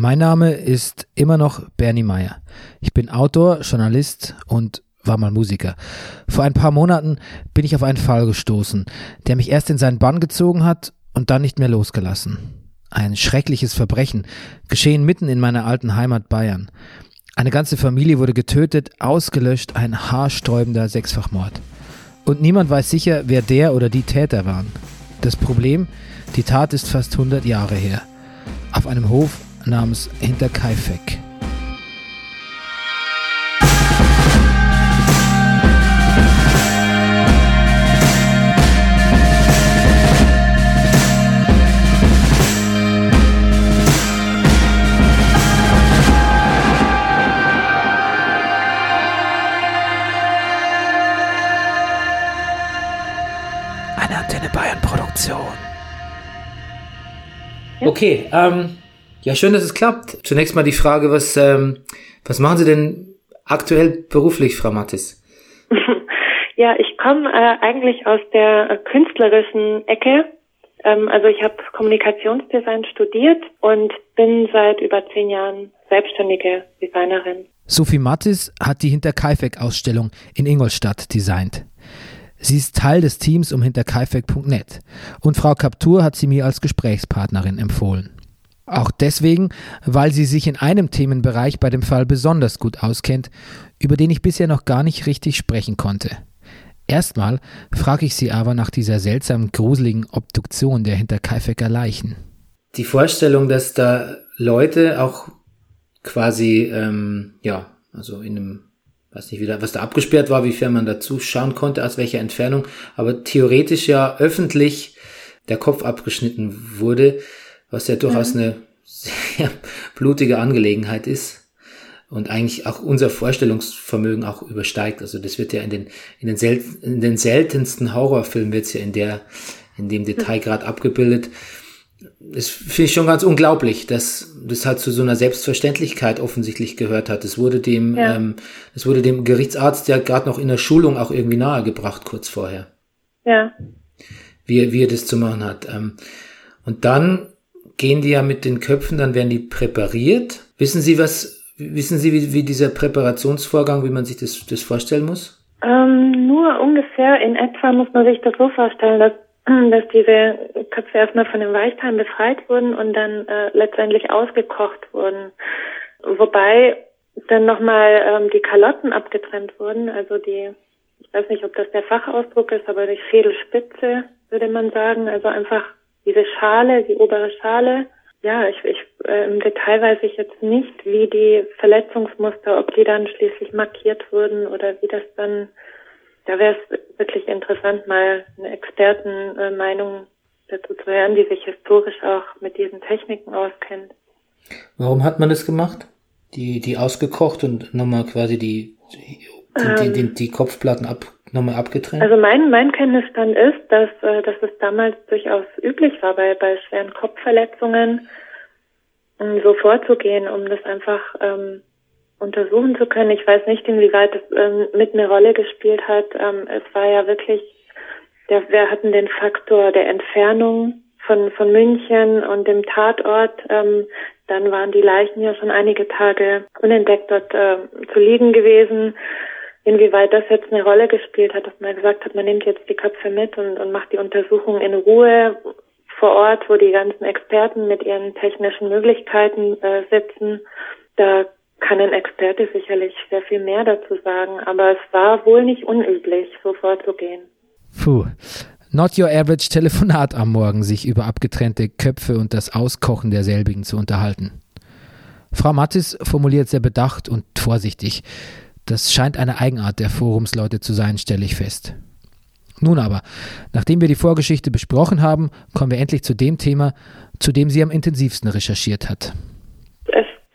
Mein Name ist immer noch Bernie Meyer. Ich bin Autor, Journalist und war mal Musiker. Vor ein paar Monaten bin ich auf einen Fall gestoßen, der mich erst in seinen Bann gezogen hat und dann nicht mehr losgelassen. Ein schreckliches Verbrechen, geschehen mitten in meiner alten Heimat Bayern. Eine ganze Familie wurde getötet, ausgelöscht, ein haarsträubender Sechsfachmord. Und niemand weiß sicher, wer der oder die Täter waren. Das Problem, die Tat ist fast 100 Jahre her. Auf einem Hof namens Hinterkaifeck. Okay, ähm, ja, schön, dass es klappt. Zunächst mal die Frage, was, ähm, was machen Sie denn aktuell beruflich, Frau Mattis? ja, ich komme äh, eigentlich aus der künstlerischen Ecke. Ähm, also ich habe Kommunikationsdesign studiert und bin seit über zehn Jahren selbstständige Designerin. Sophie Mattis hat die Hinterkaifeck-Ausstellung in Ingolstadt designt. Sie ist Teil des Teams um hinterkaifeck.net und Frau Kaptur hat sie mir als Gesprächspartnerin empfohlen. Auch deswegen, weil sie sich in einem Themenbereich bei dem Fall besonders gut auskennt, über den ich bisher noch gar nicht richtig sprechen konnte. Erstmal frage ich sie aber nach dieser seltsam gruseligen Obduktion der Hinterkaifecker Leichen. Die Vorstellung, dass da Leute auch quasi, ähm, ja, also in einem weiß nicht, wie da, was da abgesperrt war, wie viel man da zuschauen konnte, aus welcher Entfernung, aber theoretisch ja öffentlich der Kopf abgeschnitten wurde, was ja durchaus mhm. eine sehr blutige Angelegenheit ist und eigentlich auch unser Vorstellungsvermögen auch übersteigt. Also das wird ja in den, in den, sel in den seltensten Horrorfilmen wird es ja in der, in dem Detail gerade abgebildet das finde ich schon ganz unglaublich, dass das halt zu so einer Selbstverständlichkeit offensichtlich gehört hat. Es wurde dem, ja. ähm, es wurde dem Gerichtsarzt ja gerade noch in der Schulung auch irgendwie nahegebracht, kurz vorher. Ja. Wie, wie er das zu machen hat. Ähm, und dann gehen die ja mit den Köpfen, dann werden die präpariert. Wissen Sie was, wissen Sie, wie, wie dieser Präparationsvorgang, wie man sich das, das vorstellen muss? Ähm, nur ungefähr in etwa muss man sich das so vorstellen, dass dass diese Köpfe erstmal von dem Weichthalm befreit wurden und dann äh, letztendlich ausgekocht wurden. Wobei dann nochmal ähm, die Kalotten abgetrennt wurden, also die, ich weiß nicht, ob das der Fachausdruck ist, aber die Schädelspitze, würde man sagen, also einfach diese Schale, die obere Schale. Ja, ich, ich äh, im Detail weiß ich jetzt nicht, wie die Verletzungsmuster, ob die dann schließlich markiert wurden oder wie das dann da wäre es wirklich interessant, mal eine Expertenmeinung dazu zu hören, die sich historisch auch mit diesen Techniken auskennt. Warum hat man das gemacht? Die, die ausgekocht und nochmal quasi die, die, ähm, die, die, Kopfplatten ab, nochmal abgetrennt? Also mein, mein Kenntnisstand ist, dass, äh, dass es damals durchaus üblich war, bei, bei schweren Kopfverletzungen um so vorzugehen, um das einfach ähm, untersuchen zu können. Ich weiß nicht, inwieweit es ähm, mit eine Rolle gespielt hat. Ähm, es war ja wirklich, der, wir hatten den Faktor der Entfernung von, von München und dem Tatort. Ähm, dann waren die Leichen ja schon einige Tage unentdeckt dort äh, zu liegen gewesen. Inwieweit das jetzt eine Rolle gespielt hat, dass man gesagt hat, man nimmt jetzt die Köpfe mit und, und macht die Untersuchung in Ruhe vor Ort, wo die ganzen Experten mit ihren technischen Möglichkeiten äh, sitzen. Da kann ein Experte sicherlich sehr viel mehr dazu sagen, aber es war wohl nicht unüblich, so vorzugehen. Puh. Not your average Telefonat am Morgen, sich über abgetrennte Köpfe und das Auskochen derselbigen zu unterhalten. Frau Mattis formuliert sehr bedacht und vorsichtig. Das scheint eine Eigenart der Forumsleute zu sein, stelle ich fest. Nun aber, nachdem wir die Vorgeschichte besprochen haben, kommen wir endlich zu dem Thema, zu dem sie am intensivsten recherchiert hat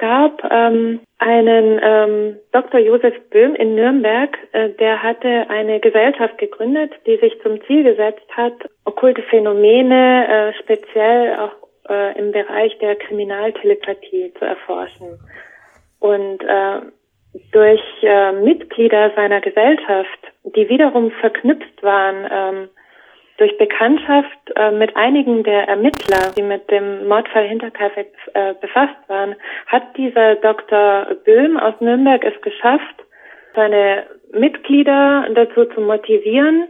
gab ähm, einen ähm, Dr. Josef Böhm in Nürnberg, äh, der hatte eine Gesellschaft gegründet, die sich zum Ziel gesetzt hat, okkulte Phänomene, äh, speziell auch äh, im Bereich der Kriminaltelepathie zu erforschen. Und äh, durch äh, Mitglieder seiner Gesellschaft, die wiederum verknüpft waren ähm, durch Bekanntschaft äh, mit einigen der Ermittler, die mit dem Mordfall Hinterkaifeck äh, befasst waren, hat dieser Dr. Böhm aus Nürnberg es geschafft, seine Mitglieder dazu zu motivieren,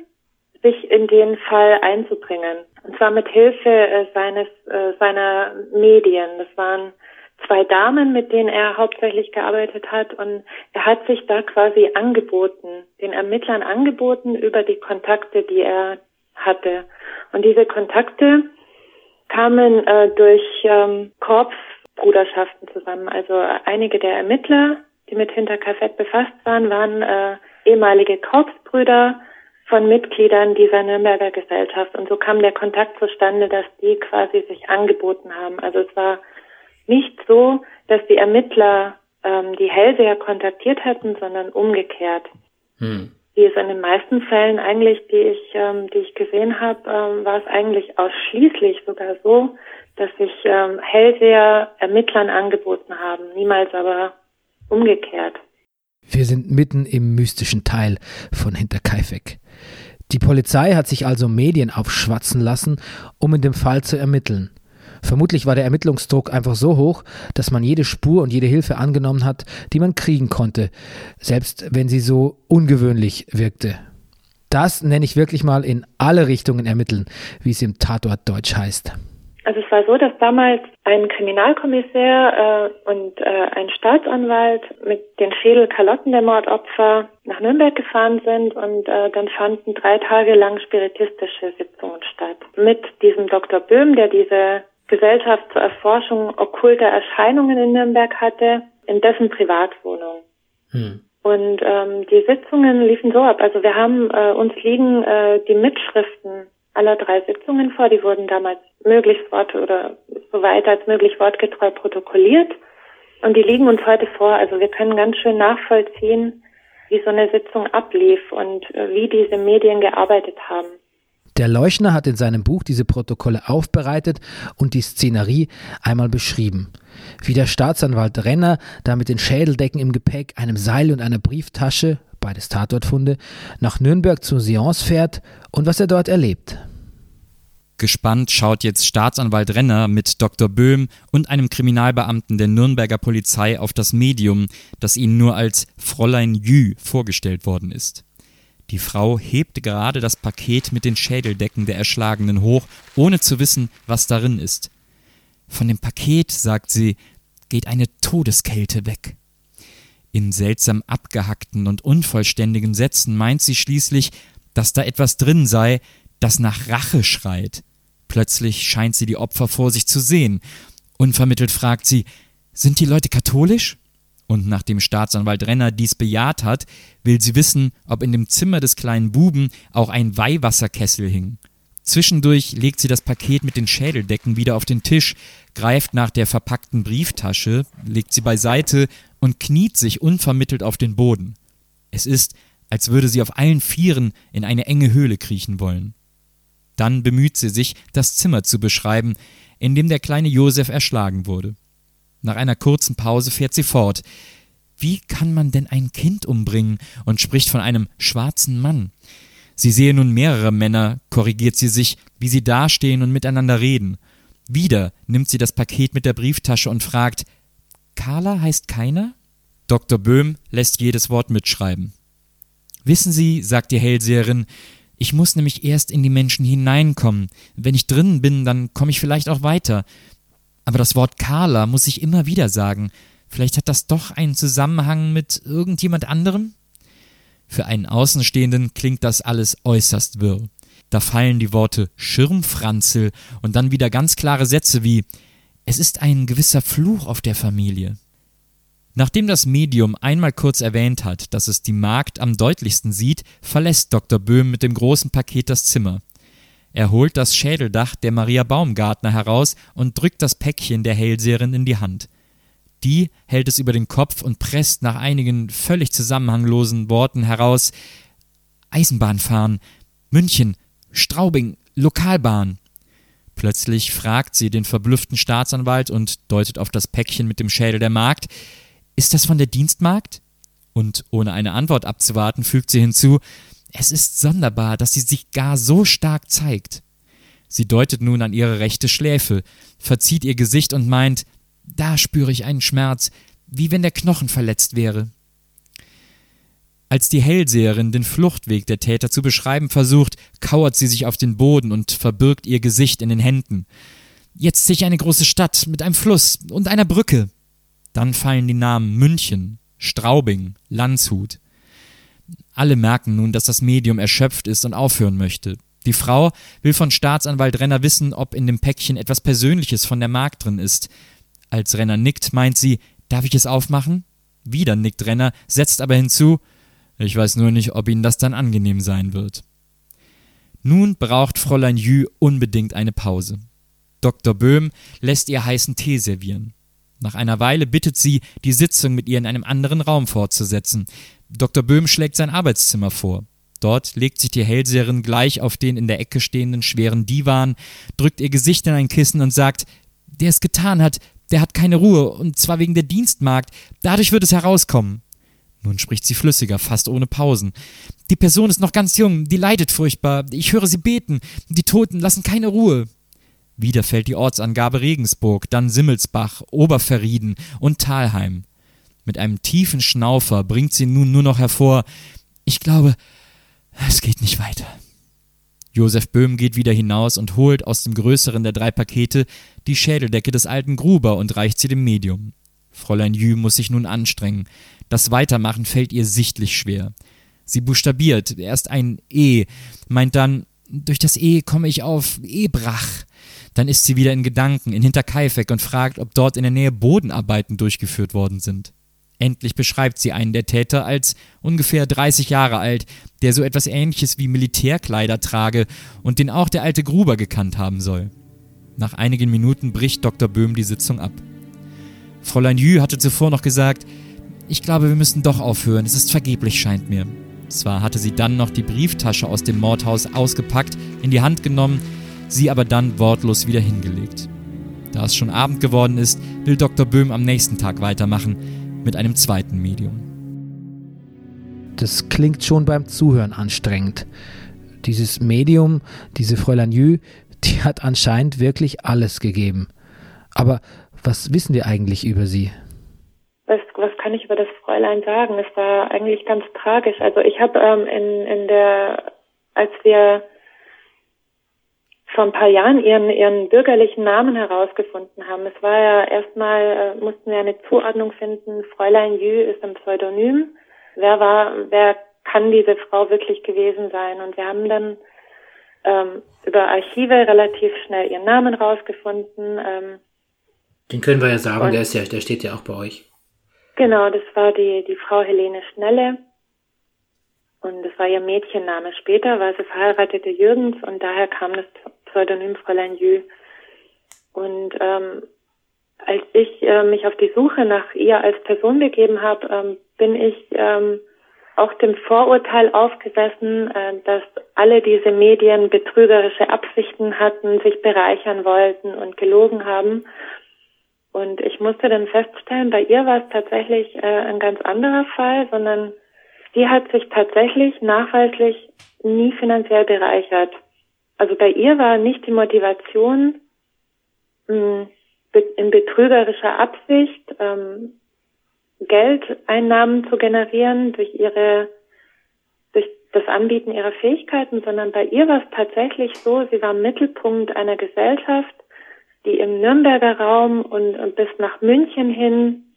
sich in den Fall einzubringen. Und zwar mit Hilfe äh, seines äh, seiner Medien. Das waren zwei Damen, mit denen er hauptsächlich gearbeitet hat und er hat sich da quasi angeboten, den Ermittlern angeboten über die Kontakte, die er hatte. Und diese Kontakte kamen äh, durch ähm, Korpsbruderschaften zusammen. Also einige der Ermittler, die mit Hinterkaifeck befasst waren, waren äh, ehemalige Korpsbrüder von Mitgliedern dieser Nürnberger Gesellschaft. Und so kam der Kontakt zustande, dass die quasi sich angeboten haben. Also es war nicht so, dass die Ermittler ähm, die Hellseher kontaktiert hätten, sondern umgekehrt. Hm. Wie es in den meisten Fällen eigentlich, die ich, ähm, die ich gesehen habe, ähm, war es eigentlich ausschließlich sogar so, dass sich ähm, Hellseher Ermittlern angeboten haben, niemals aber umgekehrt. Wir sind mitten im mystischen Teil von Hinterkaifeck. Die Polizei hat sich also Medien aufschwatzen lassen, um in dem Fall zu ermitteln. Vermutlich war der Ermittlungsdruck einfach so hoch, dass man jede Spur und jede Hilfe angenommen hat, die man kriegen konnte, selbst wenn sie so ungewöhnlich wirkte. Das nenne ich wirklich mal in alle Richtungen ermitteln, wie es im Tatort Deutsch heißt. Also es war so, dass damals ein Kriminalkommissär äh, und äh, ein Staatsanwalt mit den Schädelkalotten der Mordopfer nach Nürnberg gefahren sind und äh, dann fanden drei Tage lang spiritistische Sitzungen statt. Mit diesem Dr. Böhm, der diese Gesellschaft zur Erforschung okkulter Erscheinungen in Nürnberg hatte, in dessen Privatwohnung. Hm. Und ähm, die Sitzungen liefen so ab. Also wir haben äh, uns liegen äh, die Mitschriften aller drei Sitzungen vor. Die wurden damals möglichst wort oder so weit als möglich wortgetreu protokolliert. Und die liegen uns heute vor. Also wir können ganz schön nachvollziehen, wie so eine Sitzung ablief und äh, wie diese Medien gearbeitet haben. Der Leuchner hat in seinem Buch diese Protokolle aufbereitet und die Szenerie einmal beschrieben. Wie der Staatsanwalt Renner da mit den Schädeldecken im Gepäck, einem Seil und einer Brieftasche, beides Tatortfunde, nach Nürnberg zur Seance fährt und was er dort erlebt. Gespannt schaut jetzt Staatsanwalt Renner mit Dr. Böhm und einem Kriminalbeamten der Nürnberger Polizei auf das Medium, das ihnen nur als Fräulein Jü vorgestellt worden ist. Die Frau hebt gerade das Paket mit den Schädeldecken der Erschlagenen hoch, ohne zu wissen, was darin ist. Von dem Paket, sagt sie, geht eine Todeskälte weg. In seltsam abgehackten und unvollständigen Sätzen meint sie schließlich, dass da etwas drin sei, das nach Rache schreit. Plötzlich scheint sie die Opfer vor sich zu sehen. Unvermittelt fragt sie, sind die Leute katholisch? Und nachdem Staatsanwalt Renner dies bejaht hat, will sie wissen, ob in dem Zimmer des kleinen Buben auch ein Weihwasserkessel hing. Zwischendurch legt sie das Paket mit den Schädeldecken wieder auf den Tisch, greift nach der verpackten Brieftasche, legt sie beiseite und kniet sich unvermittelt auf den Boden. Es ist, als würde sie auf allen Vieren in eine enge Höhle kriechen wollen. Dann bemüht sie sich, das Zimmer zu beschreiben, in dem der kleine Josef erschlagen wurde. Nach einer kurzen Pause fährt sie fort. Wie kann man denn ein Kind umbringen und spricht von einem schwarzen Mann? Sie sehe nun mehrere Männer, korrigiert sie sich, wie sie dastehen und miteinander reden. Wieder nimmt sie das Paket mit der Brieftasche und fragt Carla heißt keiner? Dr. Böhm lässt jedes Wort mitschreiben. Wissen Sie, sagt die Hellseherin, ich muss nämlich erst in die Menschen hineinkommen. Wenn ich drinnen bin, dann komme ich vielleicht auch weiter. Aber das Wort Carla muss ich immer wieder sagen. Vielleicht hat das doch einen Zusammenhang mit irgendjemand anderem? Für einen Außenstehenden klingt das alles äußerst wirr. Da fallen die Worte Schirmfranzel und dann wieder ganz klare Sätze wie Es ist ein gewisser Fluch auf der Familie. Nachdem das Medium einmal kurz erwähnt hat, dass es die Magd am deutlichsten sieht, verlässt Dr. Böhm mit dem großen Paket das Zimmer. Er holt das Schädeldach der Maria Baumgartner heraus und drückt das Päckchen der Hellseherin in die Hand. Die hält es über den Kopf und presst nach einigen völlig zusammenhanglosen Worten heraus Eisenbahnfahren, München, Straubing, Lokalbahn. Plötzlich fragt sie den verblüfften Staatsanwalt und deutet auf das Päckchen mit dem Schädel der Magd. Ist das von der Dienstmagd? Und ohne eine Antwort abzuwarten, fügt sie hinzu, Es ist sonderbar, dass sie sich gar so stark zeigt. Sie deutet nun an ihre rechte Schläfe, verzieht ihr Gesicht und meint, da spüre ich einen Schmerz, wie wenn der Knochen verletzt wäre. Als die Hellseherin den Fluchtweg der Täter zu beschreiben versucht, kauert sie sich auf den Boden und verbirgt ihr Gesicht in den Händen. Jetzt sehe ich eine große Stadt mit einem Fluss und einer Brücke. Dann fallen die Namen München, Straubing, Landshut. Alle merken nun, dass das Medium erschöpft ist und aufhören möchte. Die Frau will von Staatsanwalt Renner wissen, ob in dem Päckchen etwas Persönliches von der Mark drin ist. Als Renner nickt, meint sie, darf ich es aufmachen? Wieder nickt Renner, setzt aber hinzu, ich weiß nur nicht, ob Ihnen das dann angenehm sein wird. Nun braucht Fräulein Jü unbedingt eine Pause. Dr. Böhm lässt ihr heißen Tee servieren. Nach einer Weile bittet sie, die Sitzung mit ihr in einem anderen Raum fortzusetzen. Dr. Böhm schlägt sein Arbeitszimmer vor. Dort legt sich die Hellseherin gleich auf den in der Ecke stehenden schweren Divan, drückt ihr Gesicht in ein Kissen und sagt, der es getan hat, der hat keine Ruhe, und zwar wegen der Dienstmagd. Dadurch wird es herauskommen. Nun spricht sie flüssiger, fast ohne Pausen. Die Person ist noch ganz jung, die leidet furchtbar. Ich höre sie beten. Die Toten lassen keine Ruhe. Wieder fällt die Ortsangabe Regensburg, dann Simmelsbach, Oberverrieden und Talheim. Mit einem tiefen Schnaufer bringt sie nun nur noch hervor, ich glaube, es geht nicht weiter. Josef Böhm geht wieder hinaus und holt aus dem größeren der drei Pakete die Schädeldecke des alten Gruber und reicht sie dem Medium. Fräulein Jü muss sich nun anstrengen. Das Weitermachen fällt ihr sichtlich schwer. Sie buchstabiert erst ein E, meint dann, durch das E komme ich auf Ebrach. Dann ist sie wieder in Gedanken in Hinterkaifeck und fragt, ob dort in der Nähe Bodenarbeiten durchgeführt worden sind. Endlich beschreibt sie einen der Täter als ungefähr 30 Jahre alt, der so etwas ähnliches wie Militärkleider trage und den auch der alte Gruber gekannt haben soll. Nach einigen Minuten bricht Dr. Böhm die Sitzung ab. Fräulein Jü hatte zuvor noch gesagt, ich glaube, wir müssen doch aufhören, es ist vergeblich, scheint mir. Zwar hatte sie dann noch die Brieftasche aus dem Mordhaus ausgepackt, in die Hand genommen, sie aber dann wortlos wieder hingelegt. Da es schon Abend geworden ist, will Dr. Böhm am nächsten Tag weitermachen mit einem zweiten Medium. Das klingt schon beim Zuhören anstrengend. Dieses Medium, diese Fräulein Jü, die hat anscheinend wirklich alles gegeben. Aber was wissen wir eigentlich über sie? Was, was kann ich über das Fräulein sagen? Es war eigentlich ganz tragisch. Also ich habe ähm, in, in der, als wir vor ein paar Jahren ihren, ihren bürgerlichen Namen herausgefunden haben. Es war ja erstmal, äh, mussten wir eine Zuordnung finden. Fräulein Jü ist ein Pseudonym. Wer war, wer kann diese Frau wirklich gewesen sein? Und wir haben dann ähm, über Archive relativ schnell ihren Namen rausgefunden. Ähm, Den können wir ja sagen, der ist ja, der steht ja auch bei euch. Genau, das war die, die Frau Helene Schnelle. Und das war ihr Mädchenname. Später war sie verheiratete Jürgens und daher kam das Pseudonym Fräulein Jü. Und ähm, als ich äh, mich auf die Suche nach ihr als Person begeben habe, ähm, bin ich ähm, auch dem Vorurteil aufgesessen, äh, dass alle diese Medien betrügerische Absichten hatten, sich bereichern wollten und gelogen haben. Und ich musste dann feststellen, bei ihr war es tatsächlich äh, ein ganz anderer Fall, sondern sie hat sich tatsächlich nachweislich nie finanziell bereichert. Also bei ihr war nicht die Motivation hm, in betrügerischer Absicht ähm, Geldeinnahmen zu generieren durch ihre durch das Anbieten ihrer Fähigkeiten, sondern bei ihr war es tatsächlich so, sie war Mittelpunkt einer Gesellschaft, die im Nürnberger Raum und, und bis nach München hin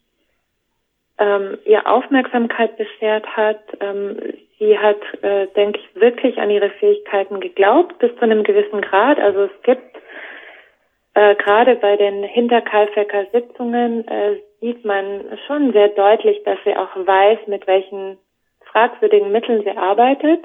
ähm, ihr Aufmerksamkeit beschert hat. Ähm, sie hat, äh, denke ich, wirklich an ihre Fähigkeiten geglaubt, bis zu einem gewissen Grad. Also es gibt äh, gerade bei den Hinterkaifecker Sitzungen äh, sieht man schon sehr deutlich, dass sie auch weiß, mit welchen fragwürdigen Mitteln sie arbeitet.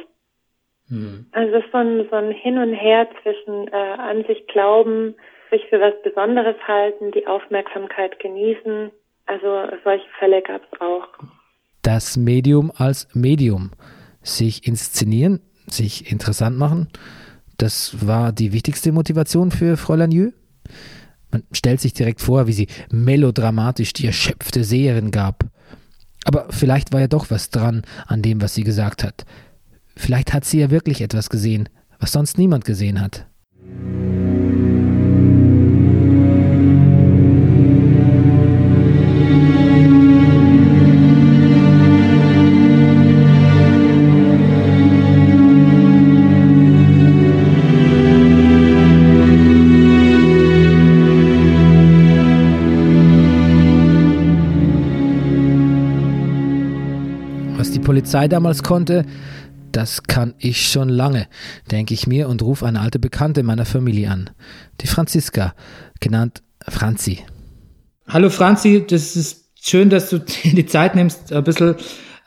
Mhm. Also so ein, so ein Hin und Her zwischen äh, an sich glauben, sich für was Besonderes halten, die Aufmerksamkeit genießen. Also solche Fälle gab es auch. Das Medium als Medium. Sich inszenieren, sich interessant machen, das war die wichtigste Motivation für Fräulein Jü. Man stellt sich direkt vor, wie sie melodramatisch die erschöpfte Seherin gab. Aber vielleicht war ja doch was dran an dem, was sie gesagt hat. Vielleicht hat sie ja wirklich etwas gesehen, was sonst niemand gesehen hat. Polizei damals konnte, das kann ich schon lange, denke ich mir und rufe eine alte Bekannte meiner Familie an, die Franziska, genannt Franzi. Hallo Franzi, das ist schön, dass du dir die Zeit nimmst, ein bisschen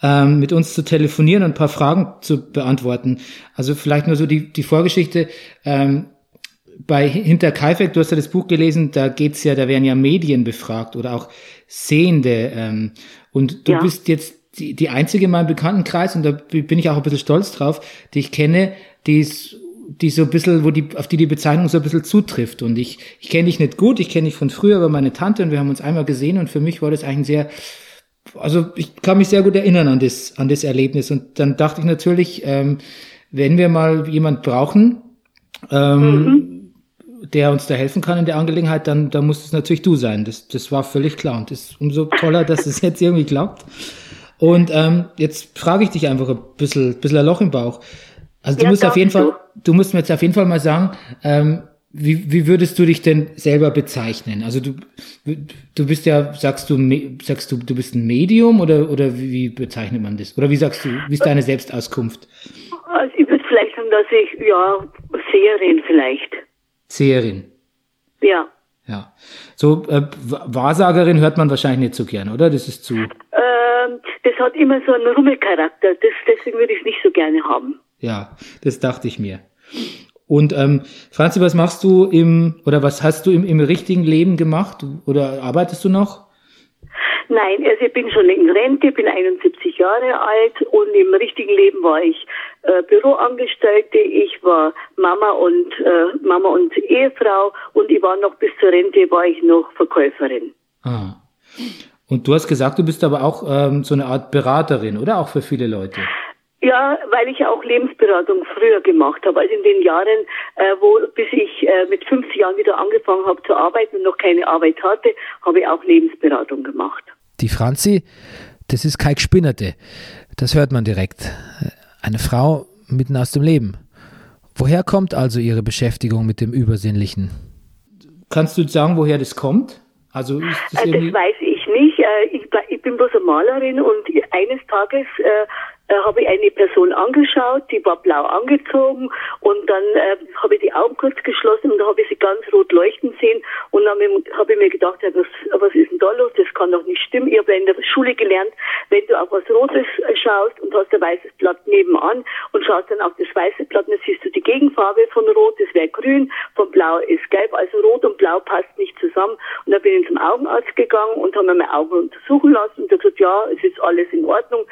ähm, mit uns zu telefonieren und ein paar Fragen zu beantworten. Also vielleicht nur so die, die Vorgeschichte. Ähm, bei Hinter Kaifek, du hast ja das Buch gelesen, da geht's ja, da werden ja Medien befragt oder auch Sehende. Ähm, und du ja. bist jetzt die, die einzige in meinem Bekanntenkreis, und da bin ich auch ein bisschen stolz drauf, die ich kenne, die ist die so ein bisschen, wo die, auf die die Bezeichnung so ein bisschen zutrifft. Und ich, ich kenne dich nicht gut, ich kenne dich von früher, aber meine Tante und wir haben uns einmal gesehen und für mich war das eigentlich ein sehr, also ich kann mich sehr gut erinnern an das, an das Erlebnis. Und dann dachte ich natürlich, ähm, wenn wir mal jemand brauchen, ähm, mhm. der uns da helfen kann in der Angelegenheit, dann, dann muss es natürlich du sein. Das, das war völlig klar. Und das ist umso toller, dass es jetzt irgendwie klappt. Und ähm, jetzt frage ich dich einfach ein bisschen, bisschen ein Loch im Bauch. Also du ja, musst auf jeden. Fall, du musst mir jetzt auf jeden Fall mal sagen, ähm, wie, wie würdest du dich denn selber bezeichnen? Also du, du bist ja, sagst du, sagst du, du bist ein Medium oder, oder wie, wie bezeichnet man das? Oder wie sagst du, wie ist deine Selbstauskunft? Also ich würde vielleicht sagen, dass ich, ja, Seherin vielleicht. Seherin? Ja. Ja. So, äh, Wahrsagerin hört man wahrscheinlich nicht so gern, oder? Das ist zu. Ähm, das hat immer so einen Rummelcharakter. Das, deswegen würde ich es nicht so gerne haben. Ja, das dachte ich mir. Und ähm, Franzi, was machst du im, oder was hast du im, im richtigen Leben gemacht? Oder arbeitest du noch? Nein, also ich bin schon in Rente, bin 71 Jahre alt und im richtigen Leben war ich äh, Büroangestellte, ich war Mama und äh, Mama und Ehefrau und ich war noch bis zur Rente war ich noch Verkäuferin. Ah. Und du hast gesagt, du bist aber auch ähm, so eine Art Beraterin, oder auch für viele Leute? Ja, weil ich auch Lebensberatung früher gemacht habe. Also in den Jahren, äh, wo bis ich äh, mit 50 Jahren wieder angefangen habe zu arbeiten und noch keine Arbeit hatte, habe ich auch Lebensberatung gemacht. Die Franzi, das ist kein Spinnerte. Das hört man direkt. Eine Frau mitten aus dem Leben. Woher kommt also Ihre Beschäftigung mit dem Übersinnlichen? Kannst du sagen, woher das kommt? Also ist das, äh, das weiß ich nicht. Äh, ich, ich bin bloß eine Malerin und eines Tages äh, habe ich eine Person angeschaut, die war blau angezogen und dann äh, habe ich die Augen kurz geschlossen und da habe ich sie ganz rot leuchten sehen und dann habe ich mir gedacht, ja, was, was ist denn da los? Das kann doch nicht stimmen. Ich habe in der Schule gelernt, wenn du auf was Rotes äh, schaust und hast ein weißes Blatt nebenan und schaust dann auf das weiße Blatt, dann siehst du die Gegenfarbe von Rot, das wäre grün, von Blau ist gelb, also Rot und Blau passt nicht zusammen. Und dann bin ich zum Augenarzt gegangen und habe mir meine Augen untersuchen lassen und er gesagt, ja, es ist alles in Ordnung,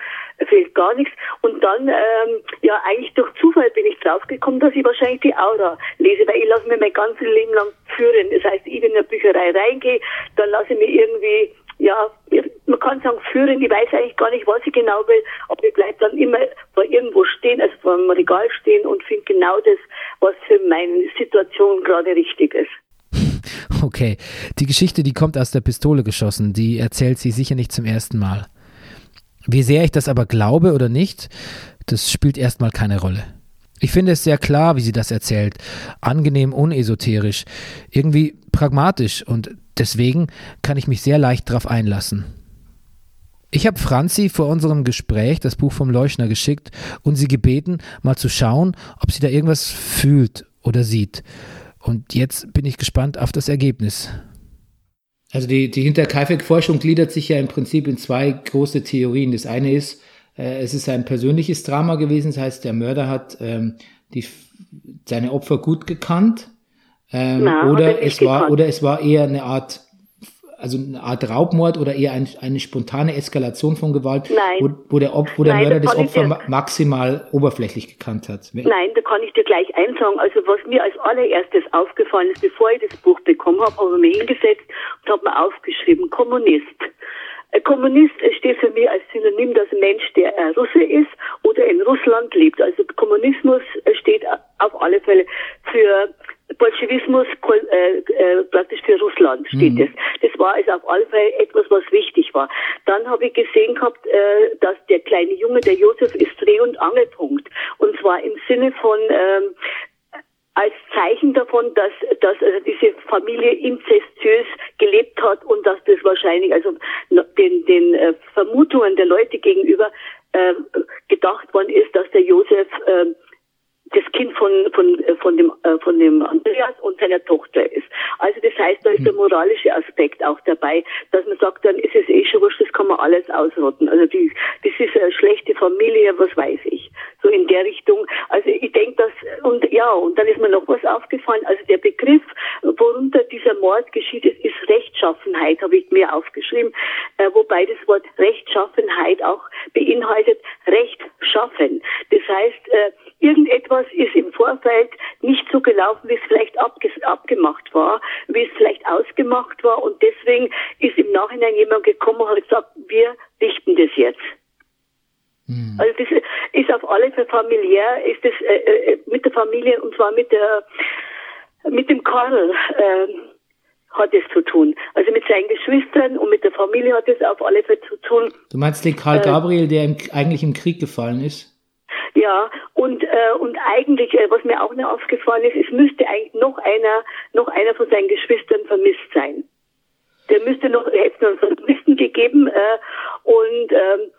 fehlt gar nichts. Und dann, ähm, ja, eigentlich durch Zufall bin ich draufgekommen, dass ich wahrscheinlich die Aura lese, weil ich lasse mir mein ganzes Leben lang führen. Das heißt, ich, wenn in eine Bücherei reingehe, dann lasse ich mir irgendwie ja, man kann sagen führen, ich weiß eigentlich gar nicht, was ich genau will, aber ich bleibe dann immer vor irgendwo stehen, also vor einem Regal stehen und finde genau das, was für meine Situation gerade richtig ist. Okay, die Geschichte, die kommt aus der Pistole geschossen, die erzählt sie sicher nicht zum ersten Mal. Wie sehr ich das aber glaube oder nicht, das spielt erstmal keine Rolle. Ich finde es sehr klar, wie sie das erzählt, angenehm unesoterisch, irgendwie pragmatisch und deswegen kann ich mich sehr leicht darauf einlassen. Ich habe Franzi vor unserem Gespräch das Buch vom Leuchner geschickt und sie gebeten, mal zu schauen, ob sie da irgendwas fühlt oder sieht. Und jetzt bin ich gespannt auf das Ergebnis. Also die, die Hinterkaifeck-Forschung gliedert sich ja im Prinzip in zwei große Theorien. Das eine ist, äh, es ist ein persönliches Drama gewesen, das heißt, der Mörder hat ähm, die, seine Opfer gut gekannt. Ähm, Na, oder es war oder es war eher eine Art also eine Art Raubmord oder eher ein, eine spontane Eskalation von Gewalt, Nein. Wo, wo der, Op wo der Nein, Mörder das Opfer dir, maximal oberflächlich gekannt hat. Nein, da kann ich dir gleich einsagen. Also was mir als allererstes aufgefallen ist, bevor ich das Buch bekommen habe, habe ich mich hingesetzt und habe mir aufgeschrieben, Kommunist. Ein Kommunist steht für mich als Synonym, dass ein Mensch, der Russe ist oder in Russland lebt. Also Kommunismus steht auf alle Fälle für Bolschewismus äh, äh, praktisch für Russland steht mhm. das. Das war also auf alle Fälle etwas, was wichtig war. Dann habe ich gesehen gehabt, äh, dass der kleine Junge, der Josef, ist Dreh- und Angelpunkt. Und zwar im Sinne von ähm, als Zeichen davon, dass, dass also diese Familie inzestiös gelebt hat und dass das wahrscheinlich also den, den äh, Vermutungen der Leute gegenüber äh, gedacht worden ist, dass der Josef äh, das Kind von, von, äh, von, dem, äh, von dem Andreas und seiner Tochter ist. Also das heißt, da ist der hm. moralische Aspekt auch dabei, dass man sagt, dann ist es eh schon wurscht, das kann man alles ausrotten. Also die, das ist eine schlechte Familie, was weiß ich. So in der Richtung. Also ich denke, dass, und ja, und dann ist mir noch was aufgefallen. Also der Begriff, worunter dieser Mord geschieht, ist, ist Rechtschaffenheit, habe ich mir aufgeschrieben, äh, wobei das Wort Rechtschaffenheit auch beinhaltet Recht schaffen. Das heißt, äh, irgendetwas ist im Vorfeld nicht so gelaufen, wie es vielleicht abgemacht war, wie es vielleicht ausgemacht war und deswegen ist im Nachhinein jemand gekommen und hat gesagt, wir richten das jetzt. Mhm. Also das ist auf alle Fälle familiär, ist das äh, äh, mit der Familie und zwar mit der mit dem Karl äh, hat es zu tun. Also mit seinen Geschwistern und mit der Familie hat es auf alle Fälle zu tun. Du meinst den Karl äh, Gabriel, der im, eigentlich im Krieg gefallen ist? Ja, und, äh, und eigentlich, äh, was mir auch noch aufgefallen ist, es müsste eigentlich noch einer, noch einer von seinen Geschwistern vermisst sein. Der müsste noch, hätte es noch einen Vermissten gegeben, äh, und, ähm,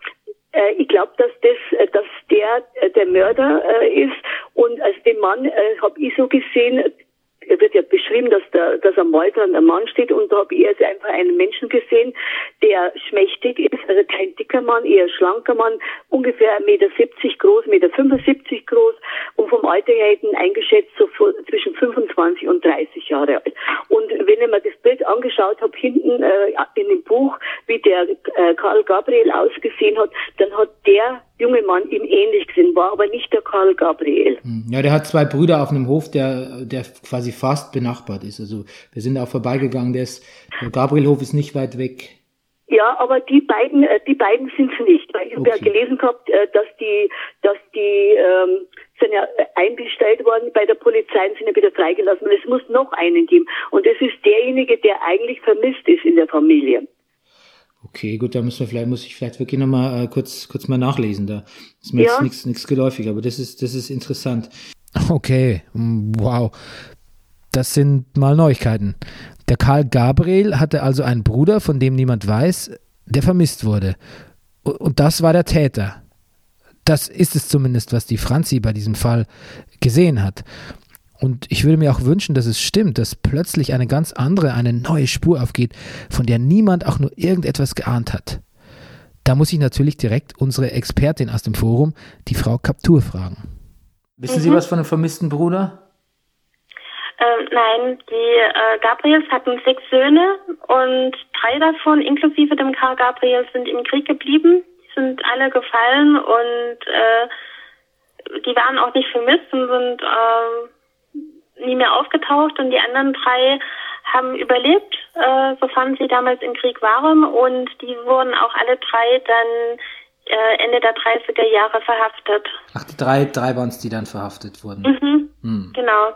äh, ich glaube, dass das, äh, dass der äh, der Mörder äh, ist und also den Mann äh, habe ich so gesehen, er wird ja beschrieben, dass, der, dass am Waldrand ein Mann steht und da habe ich also einfach einen Menschen gesehen, der schmächtig ist, also kein dicker Mann, eher schlanker Mann, ungefähr 1,70 Meter groß, 1,75 Meter groß und vom Alter her hätten eingeschätzt so zwischen 25 und 30 Jahre alt. Und wenn ich mir das Bild angeschaut habe, hinten äh, in dem Buch, wie der äh, Karl Gabriel ausgesehen hat, dann hat der junge Mann ihm ähnlich gesehen, war aber nicht der Karl Gabriel. Hm. Ja, der hat zwei Brüder auf einem Hof, der, der quasi fast benachbart ist. Also wir sind auch vorbeigegangen, der, ist, der Gabrielhof ist nicht weit weg. Ja, aber die beiden, äh, die beiden sind es nicht, weil ich okay. habe ja gelesen gehabt, äh, dass die, dass die ähm, sind ja einbestellt worden bei der Polizei und sind ja wieder freigelassen. Und es muss noch einen geben. Und es ist derjenige, der eigentlich vermisst ist in der Familie. Okay, gut, da muss man vielleicht, muss ich vielleicht wirklich nochmal äh, kurz, kurz mal nachlesen. Da ist mir ja. jetzt nichts geläufig, aber das ist, das ist interessant. Okay, wow. Das sind mal Neuigkeiten. Der Karl Gabriel hatte also einen Bruder, von dem niemand weiß, der vermisst wurde. Und das war der Täter. Das ist es zumindest, was die Franzi bei diesem Fall gesehen hat. Und ich würde mir auch wünschen, dass es stimmt, dass plötzlich eine ganz andere, eine neue Spur aufgeht, von der niemand auch nur irgendetwas geahnt hat. Da muss ich natürlich direkt unsere Expertin aus dem Forum, die Frau Kaptur, fragen. Wissen mhm. Sie was von einem vermissten Bruder? Ähm, nein, die äh, Gabriels hatten sechs Söhne und drei davon, inklusive dem Karl Gabriel, sind im Krieg geblieben. Die sind alle gefallen und äh, die waren auch nicht vermisst und sind äh, nie mehr aufgetaucht und die anderen drei haben überlebt, äh, sofern sie damals im Krieg waren und die wurden auch alle drei dann äh, Ende der 30er Jahre verhaftet. Ach, die drei, drei waren es, die dann verhaftet wurden. Mhm, hm. Genau.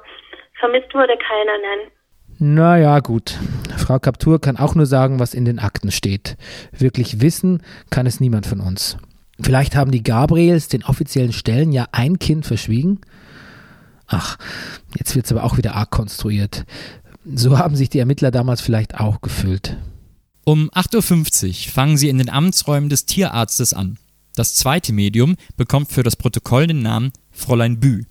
Vermisst wurde keiner, nein. Naja, gut. Frau Kaptur kann auch nur sagen, was in den Akten steht. Wirklich wissen kann es niemand von uns. Vielleicht haben die Gabriels den offiziellen Stellen ja ein Kind verschwiegen ach, jetzt wird es aber auch wieder arg konstruiert. So haben sich die Ermittler damals vielleicht auch gefühlt. Um 8.50 Uhr fangen sie in den Amtsräumen des Tierarztes an. Das zweite Medium bekommt für das Protokoll den Namen Fräulein Bü.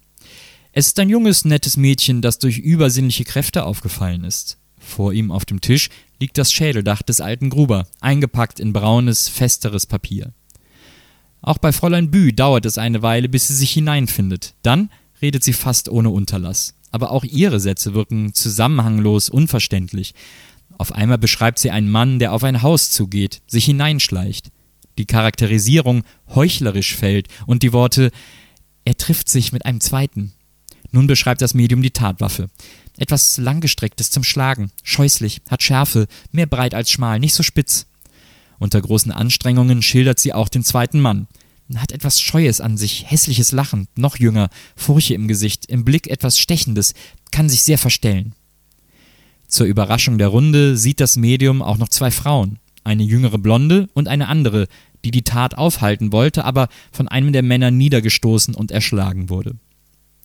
Es ist ein junges, nettes Mädchen, das durch übersinnliche Kräfte aufgefallen ist. Vor ihm auf dem Tisch liegt das Schädeldach des alten Gruber, eingepackt in braunes, festeres Papier. Auch bei Fräulein Bü dauert es eine Weile, bis sie sich hineinfindet. Dann redet sie fast ohne Unterlass. Aber auch ihre Sätze wirken zusammenhanglos, unverständlich. Auf einmal beschreibt sie einen Mann, der auf ein Haus zugeht, sich hineinschleicht. Die Charakterisierung heuchlerisch fällt und die Worte er trifft sich mit einem zweiten. Nun beschreibt das Medium die Tatwaffe. Etwas langgestrecktes zum Schlagen, scheußlich, hat Schärfe, mehr breit als schmal, nicht so spitz. Unter großen Anstrengungen schildert sie auch den zweiten Mann. Hat etwas Scheues an sich, hässliches Lachen, noch jünger, Furche im Gesicht, im Blick etwas Stechendes, kann sich sehr verstellen. Zur Überraschung der Runde sieht das Medium auch noch zwei Frauen, eine jüngere Blonde und eine andere, die die Tat aufhalten wollte, aber von einem der Männer niedergestoßen und erschlagen wurde.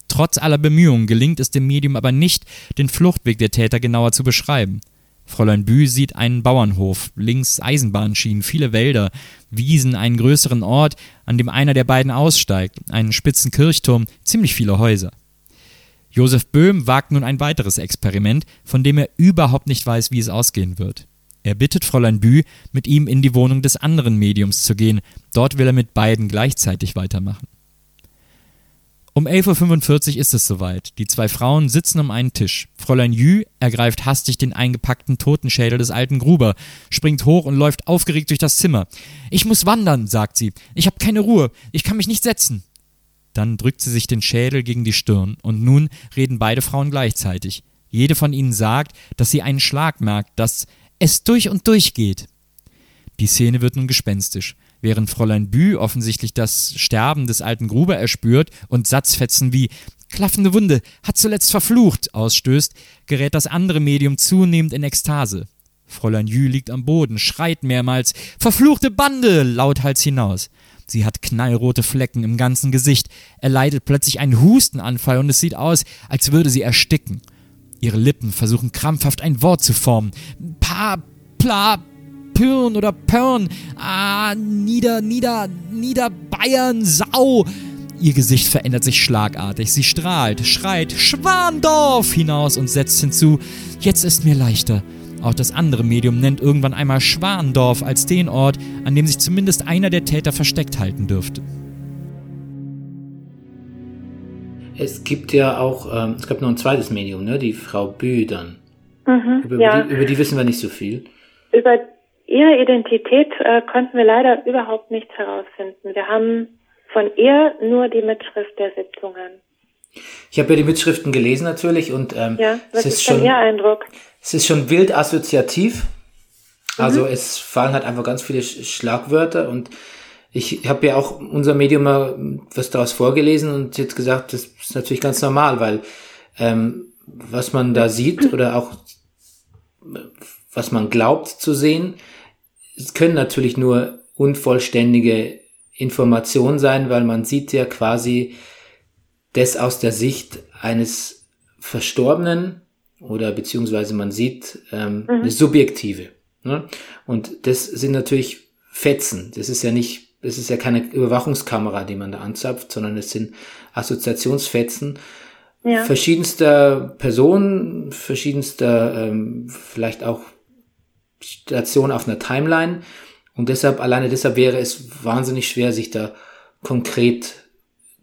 Trotz aller Bemühungen gelingt es dem Medium aber nicht, den Fluchtweg der Täter genauer zu beschreiben. Fräulein Bü sieht einen Bauernhof, links Eisenbahnschienen, viele Wälder, Wiesen, einen größeren Ort, an dem einer der beiden aussteigt, einen spitzen Kirchturm, ziemlich viele Häuser. Josef Böhm wagt nun ein weiteres Experiment, von dem er überhaupt nicht weiß, wie es ausgehen wird. Er bittet Fräulein Bü, mit ihm in die Wohnung des anderen Mediums zu gehen. Dort will er mit beiden gleichzeitig weitermachen. Um 11.45 Uhr ist es soweit. Die zwei Frauen sitzen um einen Tisch. Fräulein Jü ergreift hastig den eingepackten Totenschädel des alten Gruber, springt hoch und läuft aufgeregt durch das Zimmer. Ich muss wandern, sagt sie. Ich habe keine Ruhe. Ich kann mich nicht setzen. Dann drückt sie sich den Schädel gegen die Stirn und nun reden beide Frauen gleichzeitig. Jede von ihnen sagt, dass sie einen Schlag merkt, dass es durch und durch geht. Die Szene wird nun gespenstisch. Während Fräulein Bü offensichtlich das Sterben des alten Gruber erspürt und Satzfetzen wie klaffende Wunde, hat zuletzt verflucht ausstößt, gerät das andere Medium zunehmend in Ekstase. Fräulein Jü liegt am Boden, schreit mehrmals Verfluchte Bande lauthals hinaus. Sie hat knallrote Flecken im ganzen Gesicht, erleidet plötzlich einen Hustenanfall und es sieht aus, als würde sie ersticken. Ihre Lippen versuchen krampfhaft ein Wort zu formen. Pa, pla, Pürn oder Pörn. Ah, nieder, nieder, nieder Bayern, Sau. Ihr Gesicht verändert sich schlagartig. Sie strahlt, schreit Schwandorf hinaus und setzt hinzu, jetzt ist mir leichter. Auch das andere Medium nennt irgendwann einmal Schwandorf als den Ort, an dem sich zumindest einer der Täter versteckt halten dürfte. Es gibt ja auch, ähm, es gab noch ein zweites Medium, ne? die Frau Bü dann. Mhm, über, ja. die, über die wissen wir nicht so viel. Über ihre Identität äh, konnten wir leider überhaupt nichts herausfinden. Wir haben von ihr nur die Mitschrift der Sitzungen. Ich habe ja die Mitschriften gelesen natürlich und ähm, ja, was es ist, ist schon, Ihr Eindruck? Es ist schon wild assoziativ. Also Mhm. es fallen halt einfach ganz viele Sch- Schlagwörter und ich habe ja auch unser Medium mal was daraus vorgelesen und jetzt gesagt, das ist natürlich ganz normal, weil ähm, was man da sieht oder auch was man glaubt zu sehen, es können natürlich nur unvollständige Informationen sein, weil man sieht ja quasi das aus der Sicht eines Verstorbenen oder beziehungsweise man sieht ähm, eine subjektive. Ne? Und das sind natürlich Fetzen. Das ist ja nicht, das ist ja keine Überwachungskamera, die man da anzapft, sondern es sind Assoziationsfetzen Ja. verschiedenster Personen, verschiedenster ähm, vielleicht auch Stationen auf einer Timeline. Und deshalb, alleine deshalb wäre es wahnsinnig schwer, sich da konkret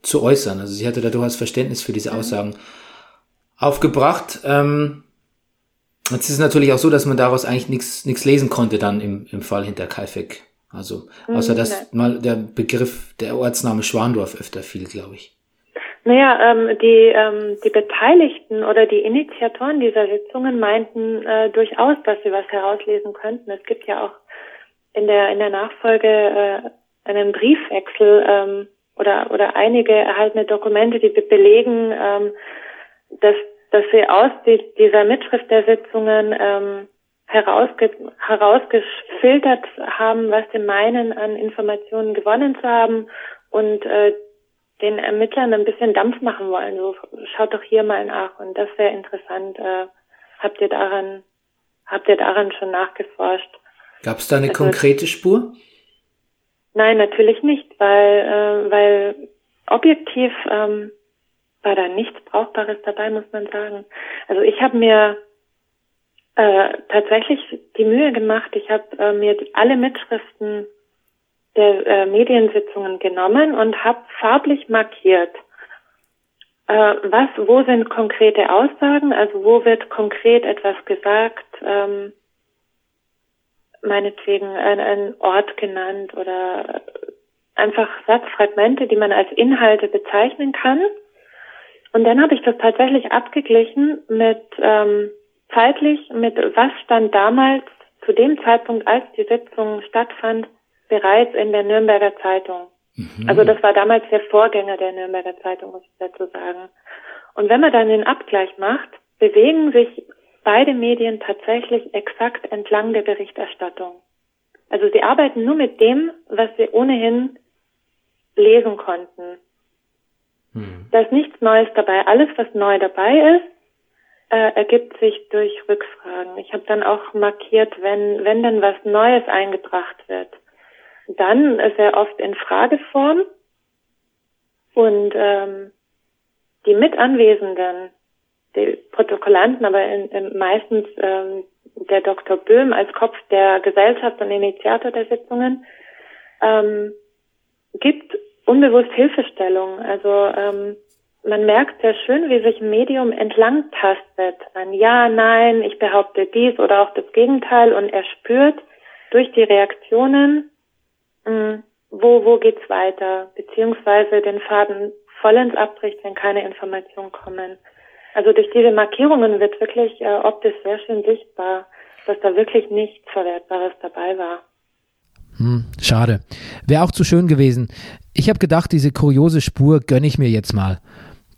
zu äußern. Also sie hatte da durchaus Verständnis für diese Aussagen aufgebracht. Ähm, jetzt ist es natürlich auch so, dass man daraus eigentlich nichts nichts lesen konnte dann im, im Fall hinter Kaifek. Also außer Mm, dass mal der Begriff, der Ortsname Schwandorf öfter fiel, glaube ich. Naja, ähm, die, ähm, die Beteiligten oder die Initiatoren dieser Sitzungen meinten äh, durchaus, dass sie was herauslesen könnten. Es gibt ja auch in der in der Nachfolge äh, einen Briefwechsel ähm, oder oder einige erhaltene Dokumente, die be- belegen, ähm, dass dass sie aus die, dieser Mitschrift der Sitzungen ähm, herausge herausgefiltert haben, was sie meinen, an Informationen gewonnen zu haben und äh, den Ermittlern ein bisschen Dampf machen wollen. So, schaut doch hier mal nach. Und das wäre interessant. Äh, habt ihr daran, habt ihr daran schon nachgeforscht? Gab es da eine Also- konkrete Spur? Nein, natürlich nicht, weil, äh, weil objektiv ähm, war da nichts Brauchbares dabei, muss man sagen. Also ich habe mir äh, tatsächlich die Mühe gemacht, ich habe äh, mir alle Mitschriften der äh, Mediensitzungen genommen und habe farblich markiert, äh, was, wo sind konkrete Aussagen, also wo wird konkret etwas gesagt, ähm, meinetwegen ein, ein Ort genannt oder einfach Satzfragmente, die man als Inhalte bezeichnen kann. Und dann habe ich das tatsächlich abgeglichen mit ähm, zeitlich mit was stand damals zu dem Zeitpunkt, als die Sitzung stattfand, bereits in der Nürnberger Zeitung. Mhm. Also das war damals der Vorgänger der Nürnberger Zeitung, muss ich dazu sagen. Und wenn man dann den Abgleich macht, bewegen sich beide Medien tatsächlich exakt entlang der Berichterstattung. Also sie arbeiten nur mit dem, was sie ohnehin lesen konnten. Mhm. Da ist nichts Neues dabei. Alles, was neu dabei ist, äh, ergibt sich durch Rückfragen. Ich habe dann auch markiert, wenn, wenn dann was Neues eingebracht wird. Dann ist er oft in Frageform und ähm, die Mitanwesenden, die Protokollanten, aber in, in meistens ähm, der Dr. Böhm als Kopf der Gesellschaft und Initiator der Sitzungen, ähm, gibt unbewusst Hilfestellung. Also ähm, man merkt sehr schön, wie sich ein Medium entlang tastet an Ja, Nein, ich behaupte dies oder auch das Gegenteil und er spürt durch die Reaktionen, mh, hm, wo, wo geht's weiter, beziehungsweise den Faden vollends abbricht, wenn keine Informationen kommen. Also durch diese Markierungen wird wirklich äh, optisch sehr schön sichtbar, dass da wirklich nichts Verwertbares dabei war. Hm, schade. Wäre auch zu schön gewesen. Ich habe gedacht, diese kuriose Spur gönne ich mir jetzt mal.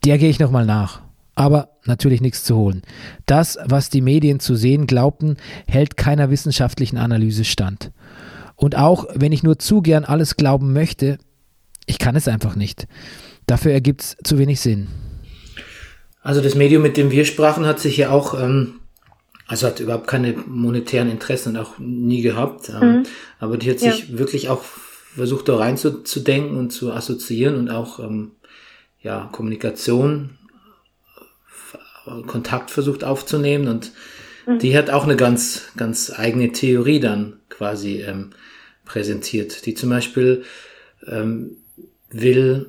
Der gehe ich nochmal nach. Aber natürlich nichts zu holen. Das, was die Medien zu sehen glaubten, hält keiner wissenschaftlichen Analyse stand. Und auch wenn ich nur zu gern alles glauben möchte, ich kann es einfach nicht. Dafür ergibt es zu wenig Sinn. Also das Medium, mit dem wir sprachen, hat sich ja auch, ähm, also hat überhaupt keine monetären Interessen und auch nie gehabt. Ähm, mhm. Aber die hat sich ja. wirklich auch versucht, da reinzudenken und zu assoziieren und auch ähm, ja, Kommunikation, Kontakt versucht aufzunehmen und mhm. die hat auch eine ganz, ganz eigene Theorie dann quasi ähm, präsentiert, die zum Beispiel ähm, will,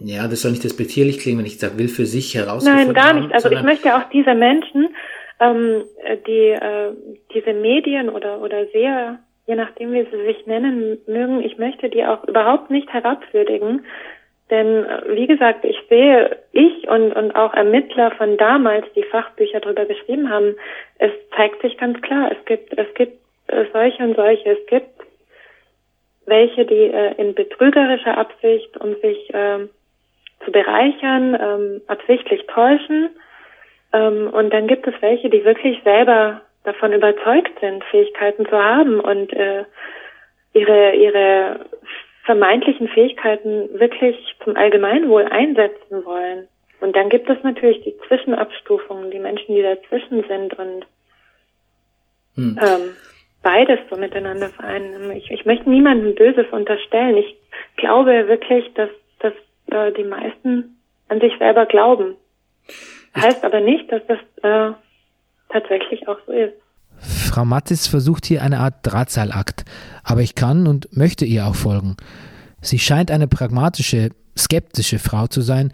ja, das soll nicht despektierlich klingen, wenn ich sage, will für sich herausfinden. Nein, gar nicht. Also ich möchte auch diese Menschen, ähm, die äh, diese Medien oder oder sehr, je nachdem wie sie sich nennen mögen, ich möchte die auch überhaupt nicht herabwürdigen, denn äh, wie gesagt, ich sehe, ich und, und auch Ermittler von damals, die Fachbücher darüber geschrieben haben, es zeigt sich ganz klar, es gibt, es gibt äh, solche und solche. Es gibt welche, die äh, in betrügerischer Absicht, um sich ähm, zu bereichern, ähm, absichtlich täuschen. Ähm, und dann gibt es welche, die wirklich selber davon überzeugt sind, Fähigkeiten zu haben und äh, ihre, ihre vermeintlichen Fähigkeiten wirklich zum Allgemeinwohl einsetzen wollen. Und dann gibt es natürlich die Zwischenabstufungen, die Menschen, die dazwischen sind und hm. ähm, beides so miteinander vereinen. Ich, ich möchte niemandem Böses unterstellen. Ich glaube wirklich, dass, dass äh, die meisten an sich selber glauben. Heißt aber nicht, dass das äh, tatsächlich auch so ist. Frau Mattis versucht hier eine Art Drahtseilakt, aber ich kann und möchte ihr auch folgen. Sie scheint eine pragmatische, skeptische Frau zu sein,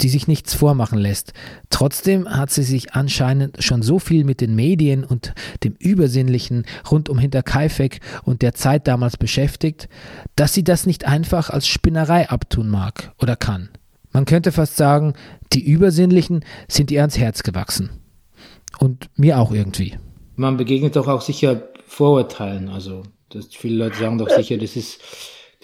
die sich nichts vormachen lässt. Trotzdem hat sie sich anscheinend schon so viel mit den Medien und dem Übersinnlichen rund um Hinterkaifeck und der Zeit damals beschäftigt, dass sie das nicht einfach als Spinnerei abtun mag oder kann. Man könnte fast sagen, die Übersinnlichen sind ihr ans Herz gewachsen. Und mir auch irgendwie man begegnet doch auch sicher Vorurteilen. Also das, viele Leute sagen doch sicher, das ist,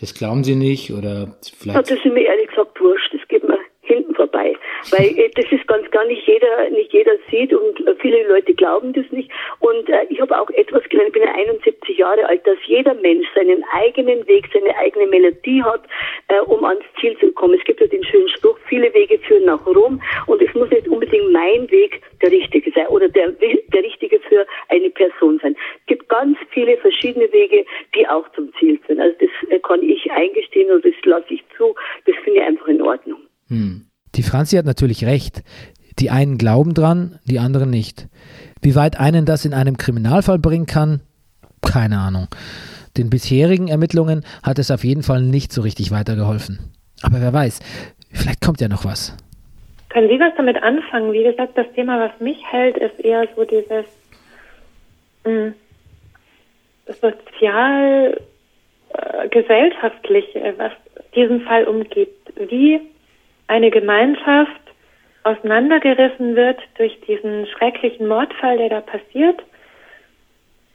das glauben sie nicht oder vielleicht. Das ist mir ehrlich gesagt wurscht. Das geht mir hinten vorbei. Weil äh, das ist ganz gar nicht jeder, nicht jeder sieht und viele Leute glauben das nicht. Und äh, ich habe auch etwas gelernt, ich bin ja 71 Jahre alt, dass jeder Mensch seinen eigenen Weg, seine eigene Melodie hat, äh, um ans Ziel zu kommen. Es gibt ja den schönen Spruch, viele Wege führen nach Rom und es muss nicht unbedingt mein Weg der richtige sein oder der, der richtige für eine Person sein. Es gibt ganz viele verschiedene Wege, die auch zum Ziel führen. Also das äh, kann ich eingestehen und das lasse ich zu. Das finde ich einfach in Ordnung. Hm. Die Franzi hat natürlich recht. Die einen glauben dran, die anderen nicht. Wie weit einen das in einem Kriminalfall bringen kann, keine Ahnung. Den bisherigen Ermittlungen hat es auf jeden Fall nicht so richtig weitergeholfen. Aber wer weiß, vielleicht kommt ja noch was. Können Sie was damit anfangen? Wie gesagt, das Thema, was mich hält, ist eher so dieses hm, sozial äh, gesellschaftliche, was diesen Fall umgibt. Wie eine Gemeinschaft auseinandergerissen wird durch diesen schrecklichen Mordfall, der da passiert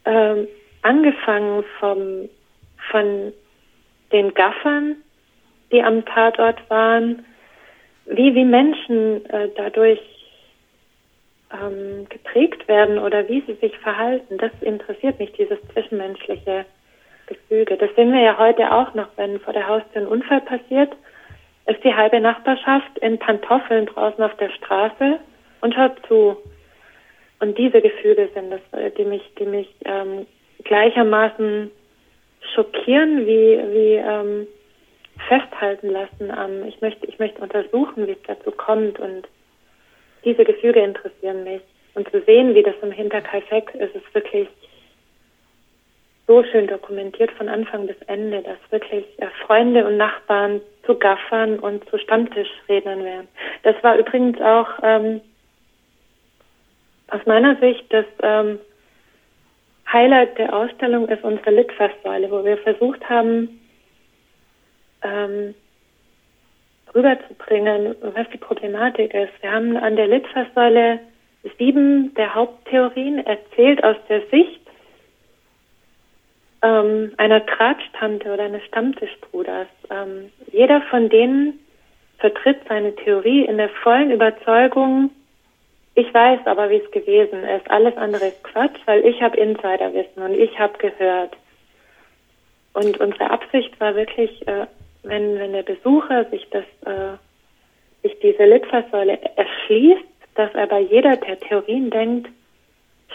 ähm, angefangen vom, von den Gaffern, die am Tatort waren, wie, wie Menschen äh, dadurch ähm, geprägt werden oder wie sie sich verhalten. Das interessiert mich, dieses zwischenmenschliche Gefüge. Das sehen wir ja heute auch noch, wenn vor der Haustür ein Unfall passiert, ist die halbe Nachbarschaft in Pantoffeln draußen auf der Straße und hört zu. Und diese Gefühle sind das, äh, die mich, die mich ähm, gleichermaßen schockieren wie, wie ähm, festhalten lassen am, ich möchte, ich möchte untersuchen, wie es dazu kommt und diese Gefühle interessieren mich. Und zu sehen, wie das im Hinterkaifeck ist, ist wirklich so schön dokumentiert von Anfang bis Ende, dass wirklich äh, Freunde und Nachbarn zu Gaffern und zu Stammtischrednern wären. Das war übrigens auch ähm, aus meiner Sicht das ähm, Highlight der Ausstellung ist unsere Litfaßsäule, wo wir versucht haben, ähm, rüberzubringen, was die Problematik ist. Wir haben an der Litfaßsäule sieben der Haupttheorien erzählt aus der Sicht ähm, einer Tratstante oder eines Stammtischbruders. Ähm, jeder von denen vertritt seine Theorie in der vollen Überzeugung, ich weiß aber, wie es gewesen ist. Alles andere ist Quatsch, weil ich habe Insiderwissen und ich habe gehört. Und unsere Absicht war wirklich, äh, wenn, wenn der Besucher sich das, äh, sich diese Litfaßsäule erschließt, dass er bei jeder der Theorien denkt,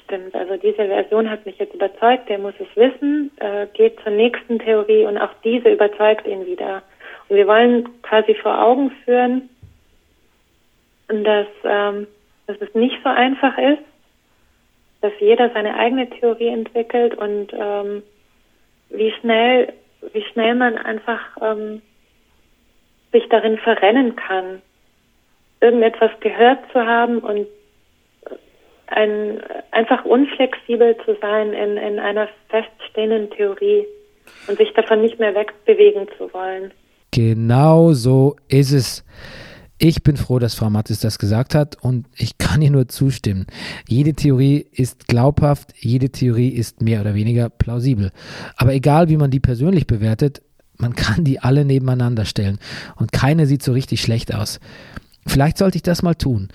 stimmt, also diese Version hat mich jetzt überzeugt, der muss es wissen, äh, geht zur nächsten Theorie und auch diese überzeugt ihn wieder. Und wir wollen quasi vor Augen führen, dass, ähm, dass es nicht so einfach ist, dass jeder seine eigene Theorie entwickelt und ähm, wie schnell wie schnell man einfach ähm, sich darin verrennen kann, irgendetwas gehört zu haben und ein, einfach unflexibel zu sein in, in einer feststehenden Theorie und sich davon nicht mehr wegbewegen zu wollen. Genau so ist es. Ich bin froh, dass Frau Mattes das gesagt hat und ich kann ihr nur zustimmen. Jede Theorie ist glaubhaft, jede Theorie ist mehr oder weniger plausibel. Aber egal, wie man die persönlich bewertet, man kann die alle nebeneinander stellen und keine sieht so richtig schlecht aus. Vielleicht sollte ich das mal tun.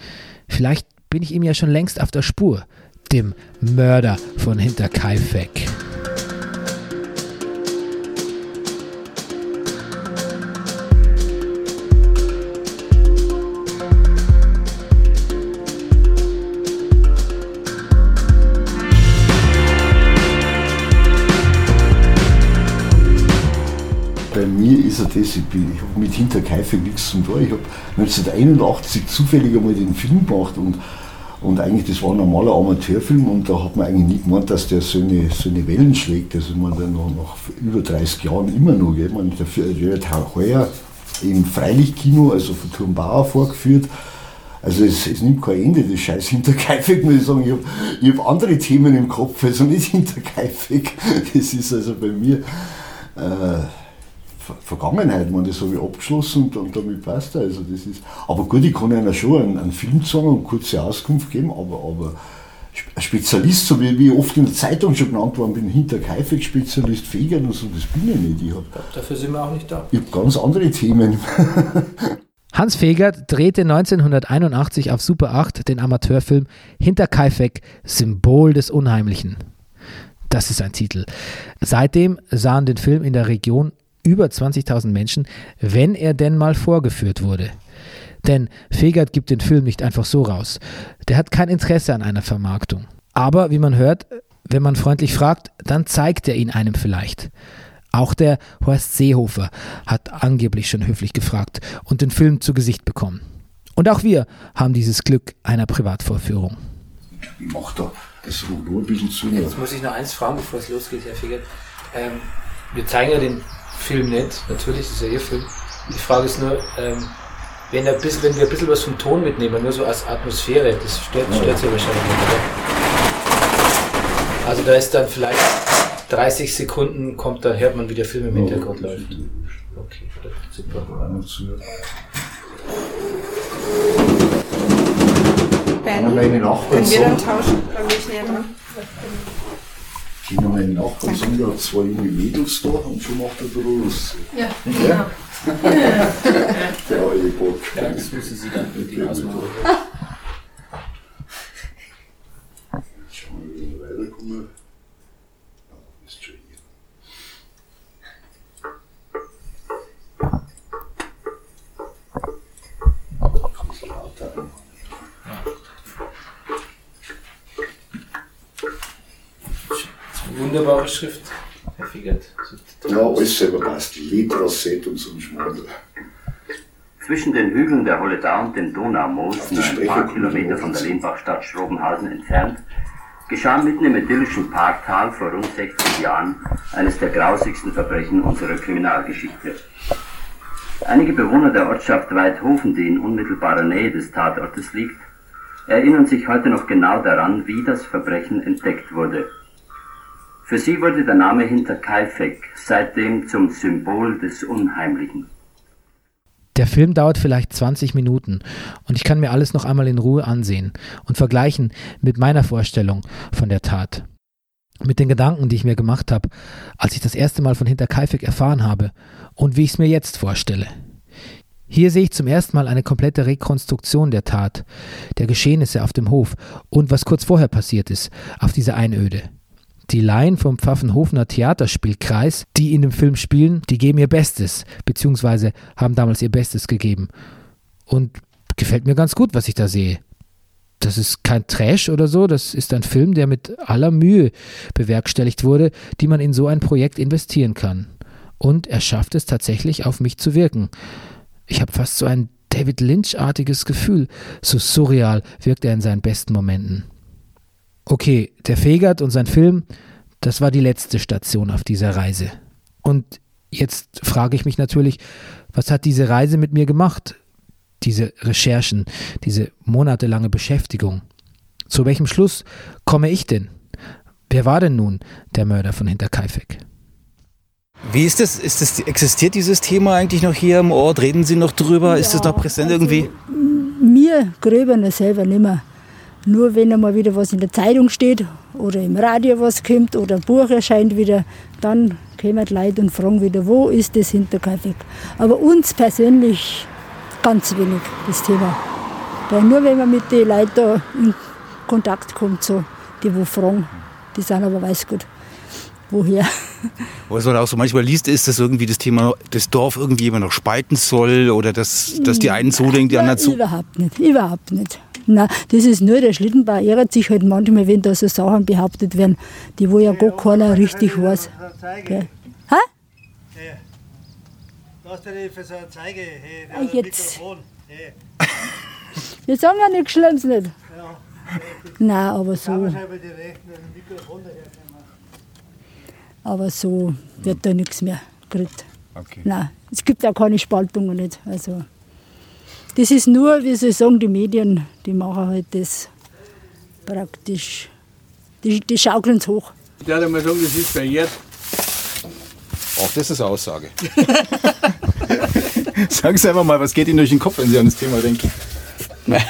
Vielleicht bin ich ihm ja schon längst auf der Spur, dem Mörder von Hinterkaifeck. ist er das, ich, habe mit Hinterkaifeck nichts zu tun. Ich habe 1981 zufällig einmal den Film gemacht und, und eigentlich, das war ein normaler Amateurfilm und da hat man eigentlich nicht gemeint, dass der so eine, so eine Wellen schlägt. Also man dann noch nach über 30 Jahren immer noch, gell? Man, der wird heuer im Freilichtkino, also von Turmbauer vorgeführt. Also es, es, nimmt kein Ende, das Scheiß Hinterkaifeck, muss ich sagen. Ich habe hab andere Themen im Kopf, also nicht Hinterkaifeck. Das ist also bei mir... Äh, Vergangenheit, man das habe ich abgeschlossen und, und damit passt also das ist. Aber gut, ich kann einer schon einen, einen Film sagen und kurze Auskunft geben, aber, aber ein Spezialist, so wie, wie ich oft in der Zeitung schon genannt worden bin, hinter Kaifeck-Spezialist, Fegern und so, das bin ich nicht. Ich hab, Dafür sind wir auch nicht da. Ich habe ganz andere Themen. Hans Fegert drehte 1981 auf Super 8 den Amateurfilm Hinter Kaifeck, Symbol des Unheimlichen. Das ist ein Titel. Seitdem sahen den Film in der Region über 20.000 Menschen, wenn er denn mal vorgeführt wurde. Denn Fegert gibt den Film nicht einfach so raus. Der hat kein Interesse an einer Vermarktung. Aber wie man hört, wenn man freundlich fragt, dann zeigt er ihn einem vielleicht. Auch der Horst Seehofer hat angeblich schon höflich gefragt und den Film zu Gesicht bekommen. Und auch wir haben dieses Glück einer Privatvorführung. Ich mach da das nur ein bisschen zu. Jetzt muss ich noch eins fragen, bevor es losgeht, Herr Fegert. Ähm, wir zeigen ja den Film nicht. Natürlich ist es ja ihr Film. Die Frage ist nur, ähm, wenn, ein bisschen, wenn wir ein bisschen was vom Ton mitnehmen, nur so als Atmosphäre, das stört, stört sie wahrscheinlich nicht, oder? Also da ist dann vielleicht 30 Sekunden, kommt, da hört man, wie der Film im Hintergrund ja, läuft. Okay, super. Ben, können wir dann tauschen? Können wir schnell Ich habe meinen Nachbarn der hat zwei junge Mädels da und schon macht er da los. Ja, ja. der alte Bock. Ja, das müssen Sie dann mit ihm ausmachen. Schauen wir, wie wir weiterkommen. Wunderbare Schrift, Herr Figert. Ja, alles selber passt. Litra, Set und so ein Schmuddel. Zwischen den Hügeln der Holledau und dem Donaumoos, ein paar Kilometer von der Lehnbachstadt Schrobenhausen entfernt, geschah mitten im idyllischen Parktal vor rund 60 Jahren eines der grausigsten Verbrechen unserer Kriminalgeschichte. Einige Bewohner der Ortschaft Weidhofen, die in unmittelbarer Nähe des Tatortes liegt, erinnern sich heute noch genau daran, wie das Verbrechen entdeckt wurde. Für sie wurde der Name Hinterkaifeck seitdem zum Symbol des Unheimlichen. Der Film dauert vielleicht 20 Minuten und ich kann mir alles noch einmal in Ruhe ansehen und vergleichen mit meiner Vorstellung von der Tat. Mit den Gedanken, die ich mir gemacht habe, als ich das erste Mal von Hinterkaifeck erfahren habe und wie ich es mir jetzt vorstelle. Hier sehe ich zum ersten Mal eine komplette Rekonstruktion der Tat, der Geschehnisse auf dem Hof und was kurz vorher passiert ist, auf dieser Einöde. Die Laien vom Pfaffenhofener Theaterspielkreis, die in dem Film spielen, die geben ihr Bestes, beziehungsweise haben damals ihr Bestes gegeben. Und gefällt mir ganz gut, was ich da sehe. Das ist kein Trash oder so, das ist ein Film, der mit aller Mühe bewerkstelligt wurde, die man in so ein Projekt investieren kann. Und er schafft es tatsächlich auf mich zu wirken. Ich habe fast so ein David Lynch-artiges Gefühl, so surreal wirkt er in seinen besten Momenten. Okay, der Fegert und sein Film, das war die letzte Station auf dieser Reise. Und jetzt frage ich mich natürlich, was hat diese Reise mit mir gemacht? Diese Recherchen, diese monatelange Beschäftigung. Zu welchem Schluss komme ich denn? Wer war denn nun der Mörder von Hinterkaifeck? Wie ist das? ist das? Existiert dieses Thema eigentlich noch hier im Ort? Reden Sie noch drüber? Ja, ist das noch präsent also irgendwie? Mir gröber selber nicht mehr. Nur wenn einmal wieder was in der Zeitung steht oder im Radio was kommt oder ein Buch erscheint wieder, dann kommen die Leute und fragen wieder, wo ist das Hinterkaifeck? Aber uns persönlich ganz wenig das Thema. Weil nur wenn man mit den Leuten da in Kontakt kommt, so, die wo fragen, die sind aber weiß gut woher. Was man auch so manchmal liest, ist, dass irgendwie das Thema, das Dorf irgendwie immer noch spalten soll oder dass, dass die einen so denken, die anderen so. Überhaupt nicht, überhaupt nicht. Nein, das ist nur der Schlittenbau. Ehrt sich halt manchmal, wenn da so Sachen behauptet werden, die wo ja gar keiner richtig weiß. Gell? Hä? Lass dir für so eine Zeige. Hey, ah, jetzt. Hey. Wir sagen ja nichts Schlimmes nicht. Ja. Nein, aber so. Aber so wird da nichts mehr gekriegt. Okay. Nein, es gibt auch keine Spaltungen nicht. Also. Das ist nur, wie Sie sagen, die Medien, die machen halt das praktisch, die, die schaukeln es hoch. Ich würde mal sagen, das ist verjährt. Auch das ist eine Aussage. Sagen Sie einfach mal, was geht Ihnen durch den Kopf, wenn Sie an das Thema denken? Nein.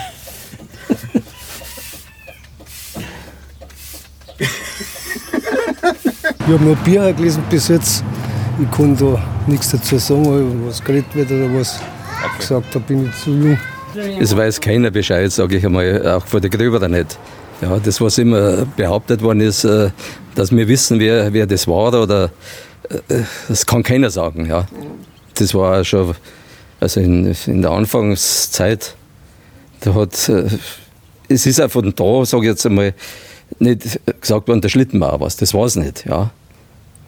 Ich habe nur Bier gelesen bis jetzt. Ich kann da nichts dazu sagen, was geredet wird oder was okay. gesagt, da bin ich zu jung. Es weiß keiner Bescheid, sage ich einmal, auch vor der Gröber nicht. Ja, das, was immer behauptet worden ist, äh, dass wir wissen, wer, wer das war, oder äh, das kann keiner sagen. Ja. Das war schon, also in, in der Anfangszeit, da hat, äh, es ist auch von da, sage ich jetzt einmal, nicht gesagt worden, der Schlittenbauer was, das war es nicht. Ja.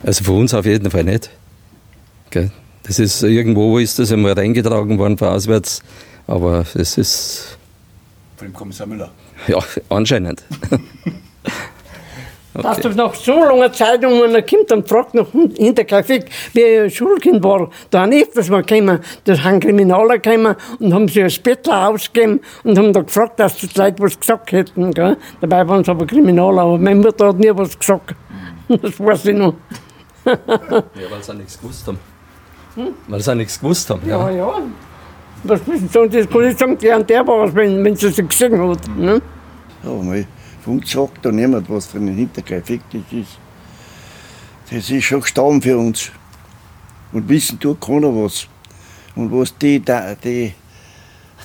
Also für uns auf jeden Fall nicht. Gell. Das ist irgendwo ist das einmal reingetragen worden von auswärts, aber es ist. Von dem Kommissar Müller? Ja, anscheinend. Okay. Dass das nach so langer Zeit, wenn man kommt und fragt nach Hinterkaifeck, wie ein Schulkind war, da haben öfters mal gekommen, da haben Kriminaler gekommen und haben sich ein Spätler ausgegeben und haben da gefragt, dass die Leute was gesagt hätten. Gell? Dabei waren es aber Kriminaler, aber meine Mutter hat nie was gesagt. Das weiß ich noch. ja, weil sie auch nichts gewusst haben. Hm? Weil sie auch nichts gewusst haben. Ja, ja. ja. Was müssen sie sagen? Das kann ich sagen, der und der war es, wenn, wenn sie es gesehen hat. Ne? Ja, mal, von uns sagt da niemand, was für ein Hinterkaifeck das ist. Das ist schon gestorben für uns. Und wissen tut keiner was. Und was die, die,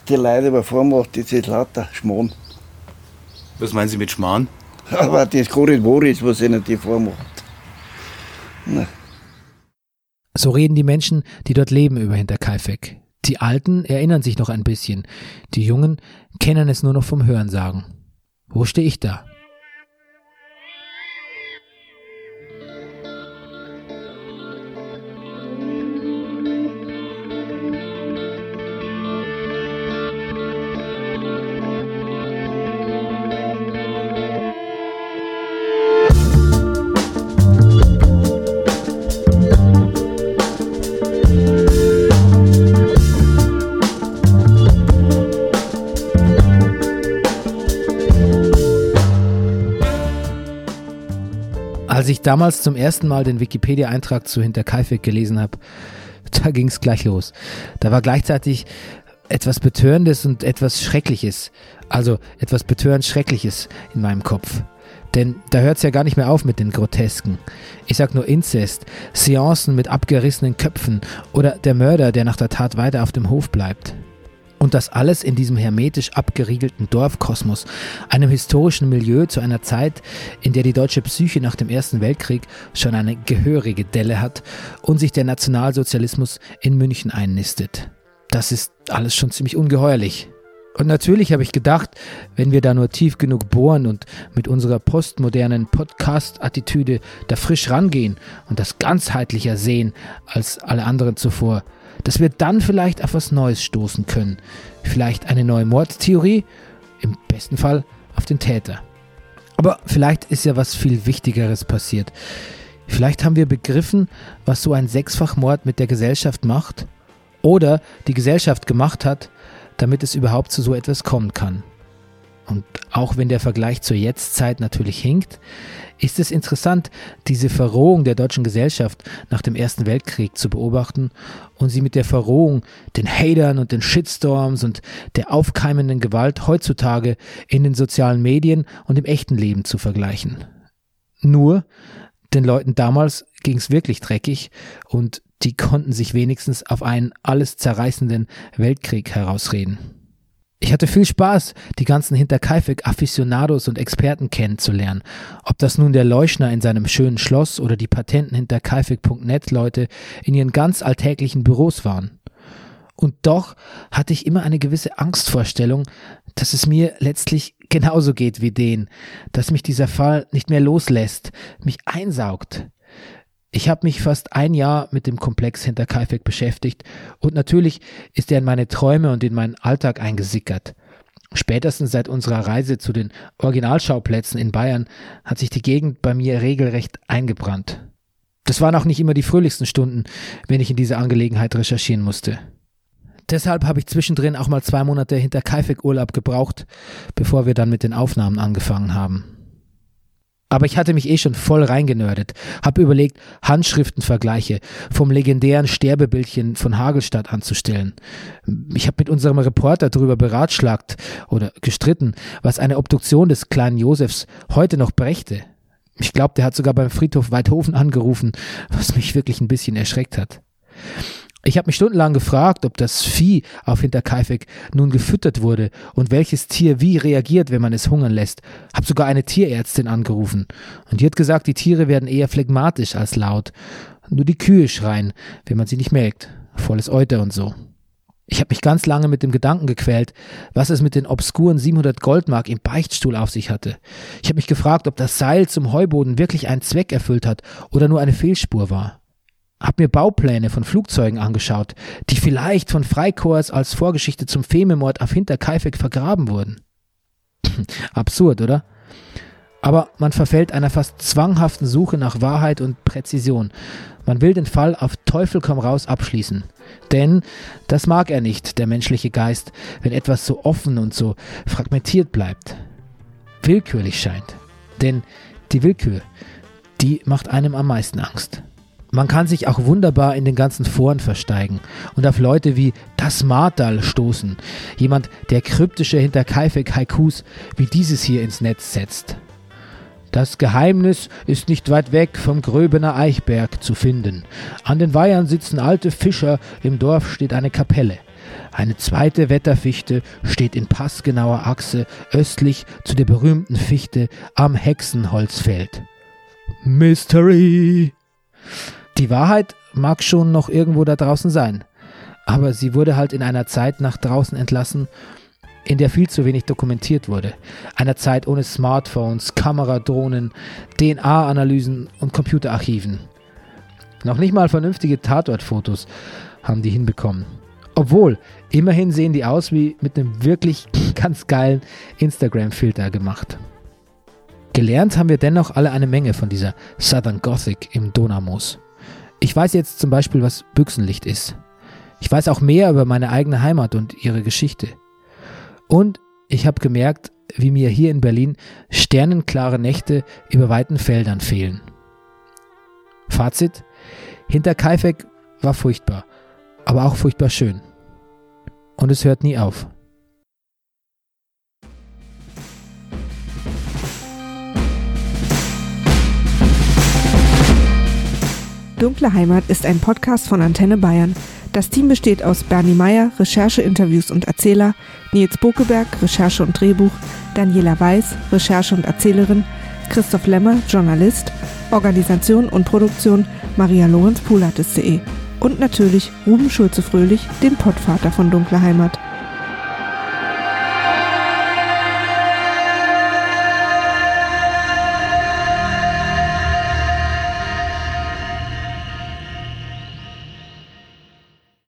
die Leute über vormacht, das ist lauter Schmarrn. Was meinen Sie mit Schmarrn? Aber das gar nicht wahr ist, was ihnen die vormacht. Na. So reden die Menschen, die dort leben, über Hinterkaifeck. Die Alten erinnern sich noch ein bisschen, die Jungen kennen es nur noch vom Hörensagen. Wo stehe ich da? Damals zum ersten Mal den Wikipedia-Eintrag zu Hinterkaifeck gelesen habe, da ging es gleich los. Da war gleichzeitig etwas Betörendes und etwas Schreckliches. Also etwas betörend Schreckliches in meinem Kopf. Denn da hört es ja gar nicht mehr auf mit den Grotesken. Ich sag nur Inzest, Seancen mit abgerissenen Köpfen oder der Mörder, der nach der Tat weiter auf dem Hof bleibt. Und das alles in diesem hermetisch abgeriegelten Dorfkosmos, einem historischen Milieu zu einer Zeit, in der die deutsche Psyche nach dem Ersten Weltkrieg schon eine gehörige Delle hat und sich der Nationalsozialismus in München einnistet. Das ist alles schon ziemlich ungeheuerlich. Und natürlich habe ich gedacht, wenn wir da nur tief genug bohren und mit unserer postmodernen Podcast-Attitüde da frisch rangehen und das ganzheitlicher sehen als alle anderen zuvor, dass wir dann vielleicht auf was Neues stoßen können. Vielleicht eine neue Mordtheorie, im besten Fall auf den Täter. Aber vielleicht ist ja was viel Wichtigeres passiert. Vielleicht haben wir begriffen, was so ein Sechsfachmord mit der Gesellschaft macht oder die Gesellschaft gemacht hat, damit es überhaupt zu so etwas kommen kann. Und auch wenn der Vergleich zur Jetztzeit natürlich hinkt, ist es interessant, diese Verrohung der deutschen Gesellschaft nach dem Ersten Weltkrieg zu beobachten und sie mit der Verrohung, den Hatern und den Shitstorms und der aufkeimenden Gewalt heutzutage in den sozialen Medien und im echten Leben zu vergleichen. Nur, den Leuten damals ging es wirklich dreckig und die konnten sich wenigstens auf einen alles zerreißenden Weltkrieg herausreden. Ich hatte viel Spaß, die ganzen Hinterkaifeck-Afficionados und Experten kennenzulernen. Ob das nun der Leuschner in seinem schönen Schloss oder die Patenten hinter kaifeck.net Leute in ihren ganz alltäglichen Büros waren. Und doch hatte ich immer eine gewisse Angstvorstellung, dass es mir letztlich genauso geht wie denen, dass mich dieser Fall nicht mehr loslässt, mich einsaugt. Ich habe mich fast ein Jahr mit dem Komplex hinter Kaifek beschäftigt und natürlich ist er in meine Träume und in meinen Alltag eingesickert. Spätestens seit unserer Reise zu den Originalschauplätzen in Bayern hat sich die Gegend bei mir regelrecht eingebrannt. Das waren auch nicht immer die fröhlichsten Stunden, wenn ich in dieser Angelegenheit recherchieren musste. Deshalb habe ich zwischendrin auch mal zwei Monate hinter Kaifek Urlaub gebraucht, bevor wir dann mit den Aufnahmen angefangen haben. Aber ich hatte mich eh schon voll reingenördet, hab überlegt, Handschriftenvergleiche vom legendären Sterbebildchen von Hagelstadt anzustellen. Ich habe mit unserem Reporter darüber beratschlagt oder gestritten, was eine Obduktion des kleinen Josefs heute noch brächte. Ich glaube, der hat sogar beim Friedhof Weidhofen angerufen, was mich wirklich ein bisschen erschreckt hat. Ich habe mich stundenlang gefragt, ob das Vieh auf Hinterkaifeck nun gefüttert wurde und welches Tier wie reagiert, wenn man es hungern lässt. Hab sogar eine Tierärztin angerufen und die hat gesagt, die Tiere werden eher phlegmatisch als laut. Nur die Kühe schreien, wenn man sie nicht melkt. Volles Euter und so. Ich habe mich ganz lange mit dem Gedanken gequält, was es mit den obskuren 700 Goldmark im Beichtstuhl auf sich hatte. Ich habe mich gefragt, ob das Seil zum Heuboden wirklich einen Zweck erfüllt hat oder nur eine Fehlspur war. Hab mir Baupläne von Flugzeugen angeschaut, die vielleicht von Freikorps als Vorgeschichte zum Fememord auf Hinterkaifeck vergraben wurden. Absurd, oder? Aber man verfällt einer fast zwanghaften Suche nach Wahrheit und Präzision. Man will den Fall auf Teufel komm raus abschließen. Denn das mag er nicht, der menschliche Geist, wenn etwas so offen und so fragmentiert bleibt. Willkürlich scheint. Denn die Willkür, die macht einem am meisten Angst. Man kann sich auch wunderbar in den ganzen Foren versteigen und auf Leute wie das Martal stoßen. Jemand, der kryptische hinter Kaifek Haikus wie dieses hier ins Netz setzt. Das Geheimnis ist nicht weit weg vom Gröbener Eichberg zu finden. An den Weihern sitzen alte Fischer, im Dorf steht eine Kapelle. Eine zweite Wetterfichte steht in passgenauer Achse östlich zu der berühmten Fichte am Hexenholzfeld. Mystery! Die Wahrheit mag schon noch irgendwo da draußen sein, aber sie wurde halt in einer Zeit nach draußen entlassen, in der viel zu wenig dokumentiert wurde. Einer Zeit ohne Smartphones, Kameradrohnen, DNA-Analysen und Computerarchiven. Noch nicht mal vernünftige Tatortfotos haben die hinbekommen. Obwohl, immerhin sehen die aus wie mit einem wirklich ganz geilen Instagram-Filter gemacht. Gelernt haben wir dennoch alle eine Menge von dieser Southern Gothic im Donaumoos. Ich weiß jetzt zum Beispiel, was Büchsenlicht ist. Ich weiß auch mehr über meine eigene Heimat und ihre Geschichte. Und ich habe gemerkt, wie mir hier in Berlin sternenklare Nächte über weiten Feldern fehlen. Fazit: Hinter Kaifek war furchtbar, aber auch furchtbar schön. Und es hört nie auf. Dunkle Heimat ist ein Podcast von Antenne Bayern. Das Team besteht aus Bernie Meyer, Recherche, Interviews und Erzähler, Nils Bokeberg, Recherche und Drehbuch, Daniela Weiß, Recherche und Erzählerin, Christoph Lemmer, Journalist, Organisation und Produktion Maria Lorenz Pulatis.de und natürlich Ruben Schulze-Fröhlich, dem Pottvater von Dunkle Heimat.